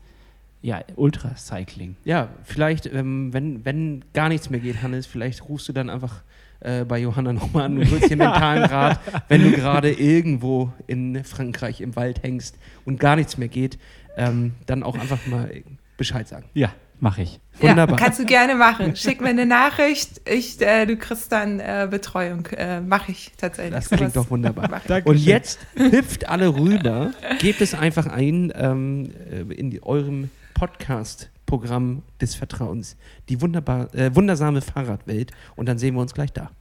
ja, Ultracycling. Ja, vielleicht, ähm, wenn, wenn gar nichts mehr geht, Hannes, vielleicht rufst du dann einfach äh, bei Johanna nochmal an und holst dir mentalen Rat, wenn du gerade irgendwo in Frankreich im Wald hängst und gar nichts mehr geht, ähm, dann auch einfach mal Bescheid sagen. Ja, Mache ich. Wunderbar. Ja, kannst du gerne machen. Schick mir eine Nachricht. Ich, äh, du kriegst dann äh, Betreuung. Äh, Mache ich tatsächlich. Das klingt doch wunderbar. Und jetzt hüpft alle rüber. Gebt es einfach ein ähm, äh, in die, eurem Podcast-Programm des Vertrauens. Die wunderbar, äh, wundersame Fahrradwelt. Und dann sehen wir uns gleich da.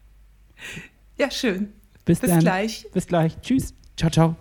Ja, schön. Bis, Bis gleich. Bis gleich. Tschüss. Ciao, ciao.